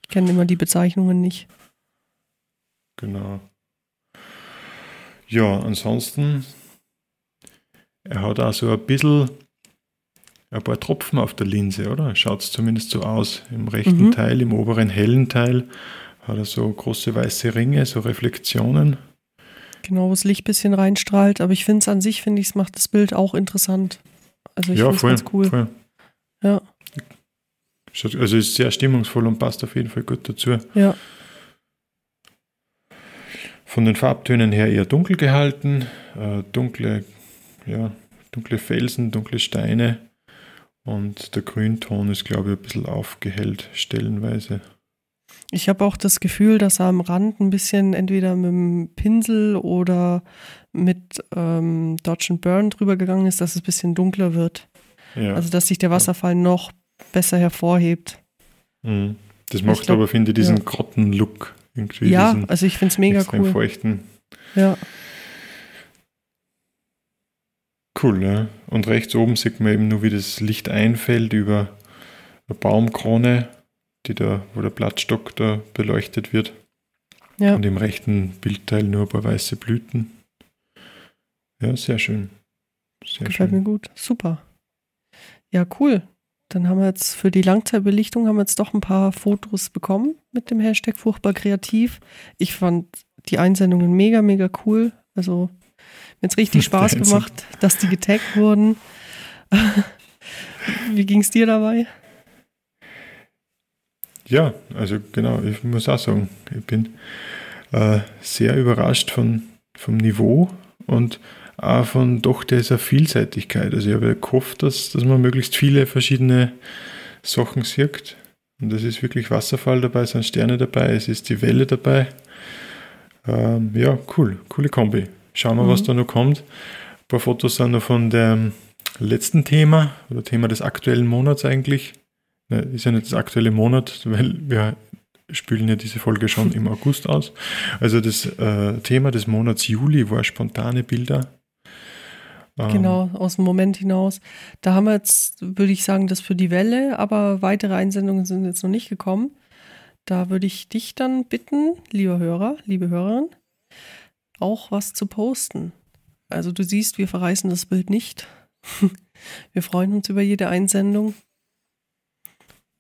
Ich kenne immer die Bezeichnungen nicht. Genau. Ja, ansonsten, er hat auch so ein bisschen ein paar Tropfen auf der Linse, oder? Schaut es zumindest so aus. Im rechten Mhm. Teil, im oberen hellen Teil, hat er so große weiße Ringe, so Reflexionen. Genau, wo das Licht ein bisschen reinstrahlt. Aber ich finde es an sich, finde ich, es macht das Bild auch interessant. Also ich ja, finde es ganz cool. voll. Ja, Also ist sehr stimmungsvoll und passt auf jeden Fall gut dazu. ja. Von den Farbtönen her eher dunkel gehalten, äh, dunkle, ja, dunkle Felsen, dunkle Steine Und der Grünton ist, glaube ich, ein bisschen aufgehellt, stellenweise. Ich habe auch das Gefühl, dass er am Rand ein bisschen entweder mit dem Pinsel oder mit ähm, Dodge Burn drüber gegangen ist, dass es ein bisschen dunkler wird. Ja. Also dass sich der Wasserfall noch besser hervorhebt. Mhm. Das macht glaub, aber, finde ich, diesen ja. Grotten-Look irgendwie. Ja, also ich finde es mega extrem cool. feuchten. Ja, Cool, ja. Und rechts oben sieht man eben nur, wie das Licht einfällt über eine Baumkrone, die da, wo der Blattstock da beleuchtet wird. ja. Und im rechten Bildteil nur ein paar weiße Blüten. Ja, sehr schön. Sehr Gefällt mir schön. gut. Super. Ja, cool. Dann haben wir jetzt für die Langzeitbelichtung haben wir jetzt doch ein paar Fotos bekommen mit dem Hashtag furchtbar kreativ. Ich fand die Einsendungen mega, mega cool. Also mir hat richtig Spaß gemacht, dass die getaggt wurden. Wie ging es dir dabei? Ja, also genau, ich muss auch sagen, ich bin äh, sehr überrascht von, vom Niveau und auch von doch dieser Vielseitigkeit. Also ich habe ja gehofft, dass, dass man möglichst viele verschiedene Sachen sieht. Und es ist wirklich Wasserfall dabei, es sind Sterne dabei, es ist die Welle dabei. Ähm, ja, cool, coole Kombi. Schauen wir, was Mhm. da noch kommt. Ein paar Fotos sind noch von dem letzten Thema oder Thema des aktuellen Monats eigentlich. Ne, Ist ja nicht das aktuelle Monat, weil wir spülen ja diese Folge schon im August aus. Also das äh, Thema des Monats Juli war spontane Bilder. Ähm, Genau, aus dem Moment hinaus. Da haben wir jetzt, würde ich sagen, das für die Welle, aber weitere Einsendungen sind jetzt noch nicht gekommen. Da würde ich dich dann bitten, lieber Hörer, liebe Hörerin, auch was zu posten. Also du siehst, wir verreißen das Bild nicht. Wir freuen uns über jede Einsendung.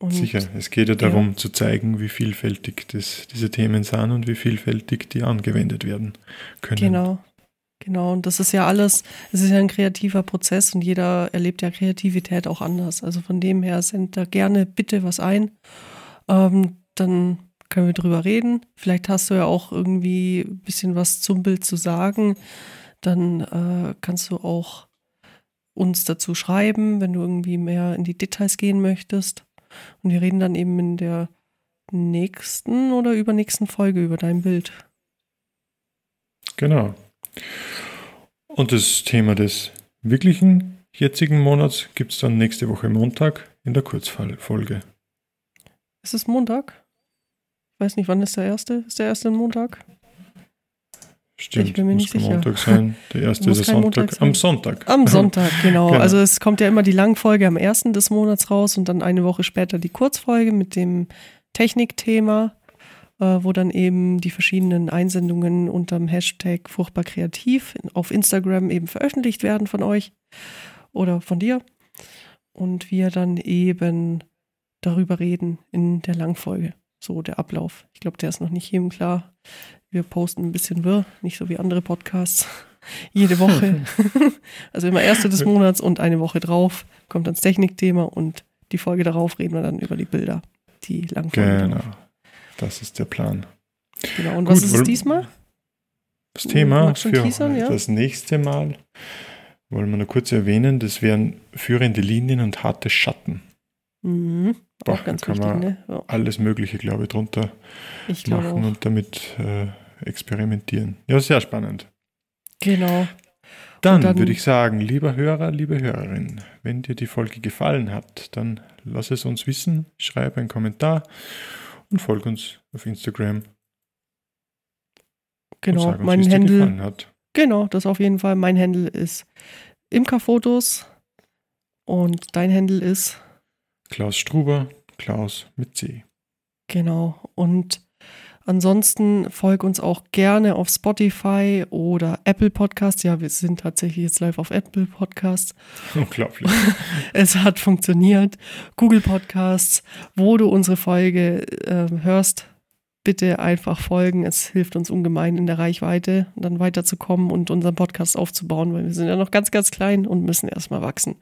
Und Sicher, es geht ja darum zu zeigen, wie vielfältig das, diese Themen sind und wie vielfältig die angewendet werden können. Genau. Genau, und das ist ja alles, es ist ja ein kreativer Prozess und jeder erlebt ja Kreativität auch anders. Also von dem her sendet da gerne bitte was ein. Ähm, dann können wir drüber reden. Vielleicht hast du ja auch irgendwie ein bisschen was zum Bild zu sagen. Dann äh, kannst du auch uns dazu schreiben, wenn du irgendwie mehr in die Details gehen möchtest. Und wir reden dann eben in der nächsten oder übernächsten Folge über dein Bild. Genau. Und das Thema des wirklichen jetzigen Monats gibt es dann nächste Woche Montag in der Kurzfolge. Ist es Montag? Ich weiß nicht, wann ist der erste? Ist der erste Montag? Stimmt, Ich bin mir muss nicht sicher. Montag sein. Der erste Muss ist Sonntag. Am Sonntag. Am Sonntag, genau. Genau. Also es kommt ja immer die Langfolge am ersten des Monats raus und dann eine Woche später die Kurzfolge mit dem Technikthema, äh, wo dann eben die verschiedenen Einsendungen unterm Hashtag furchtbar kreativ auf Instagram eben veröffentlicht werden von euch oder von dir. Und wir dann eben darüber reden in der Langfolge. So der Ablauf. Ich glaube, der ist noch nicht jedem klar. Wir posten ein bisschen wirr, nicht so wie andere Podcasts. Jede Woche. also immer erste des Monats und eine Woche drauf kommt dann das Technikthema und die Folge darauf reden wir dann über die Bilder, die Langfolge. Genau. Das ist der Plan. genau. Und Gut, was ist es diesmal? Das Thema für teasern, ja? das nächste Mal wollen wir noch kurz erwähnen, das wären führende Linien und harte Schatten. Mhm. Boah, Auch ganz kann wichtig, man ne? Ja, Alles Mögliche, glaube ich, drunter ich machen auch. und damit äh, experimentieren. Ja, sehr spannend. Genau. Dann, dann- würde ich sagen, lieber Hörer, liebe Hörerin, wenn dir die Folge gefallen hat, dann lass es uns wissen, schreib einen Kommentar und folg uns auf Instagram und Genau. sag uns, Mein Handle, gefallen hat. genau, das auf jeden Fall. Mein Handle ist Imkerfotos und dein Handle ist Klaus Struber, Klaus mit C. Genau. Und ansonsten folg uns auch gerne auf Spotify oder Apple Podcasts. Ja, wir sind tatsächlich jetzt live auf Apple Podcasts. Unglaublich. Es hat funktioniert. Google Podcasts, wo du unsere Folge äh, hörst, bitte einfach folgen. Es hilft uns ungemein in der Reichweite, dann weiterzukommen und unseren Podcast aufzubauen, weil wir sind ja noch ganz, ganz klein und müssen erstmal wachsen.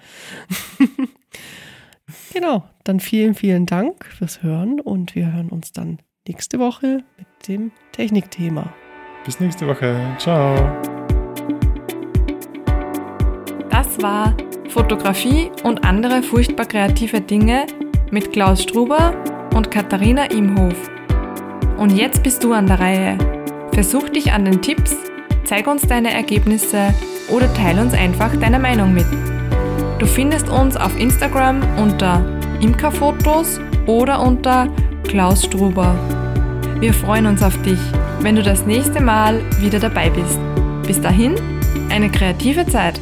genau, dann vielen, vielen Dank fürs Hören und wir hören uns dann nächste Woche mit dem Technikthema. Bis nächste Woche. Ciao. Das war Fotografie und andere furchtbar kreative Dinge mit Klaus Struber und Katharina Imhof. Und jetzt bist du an der Reihe. Versuch dich an den Tipps, zeig uns deine Ergebnisse oder teile uns einfach deine Meinung mit. Du findest uns auf Instagram unter Imkerfotos oder unter Klaus Struber. Wir freuen uns auf dich, wenn du das nächste Mal wieder dabei bist. Bis dahin, eine kreative Zeit.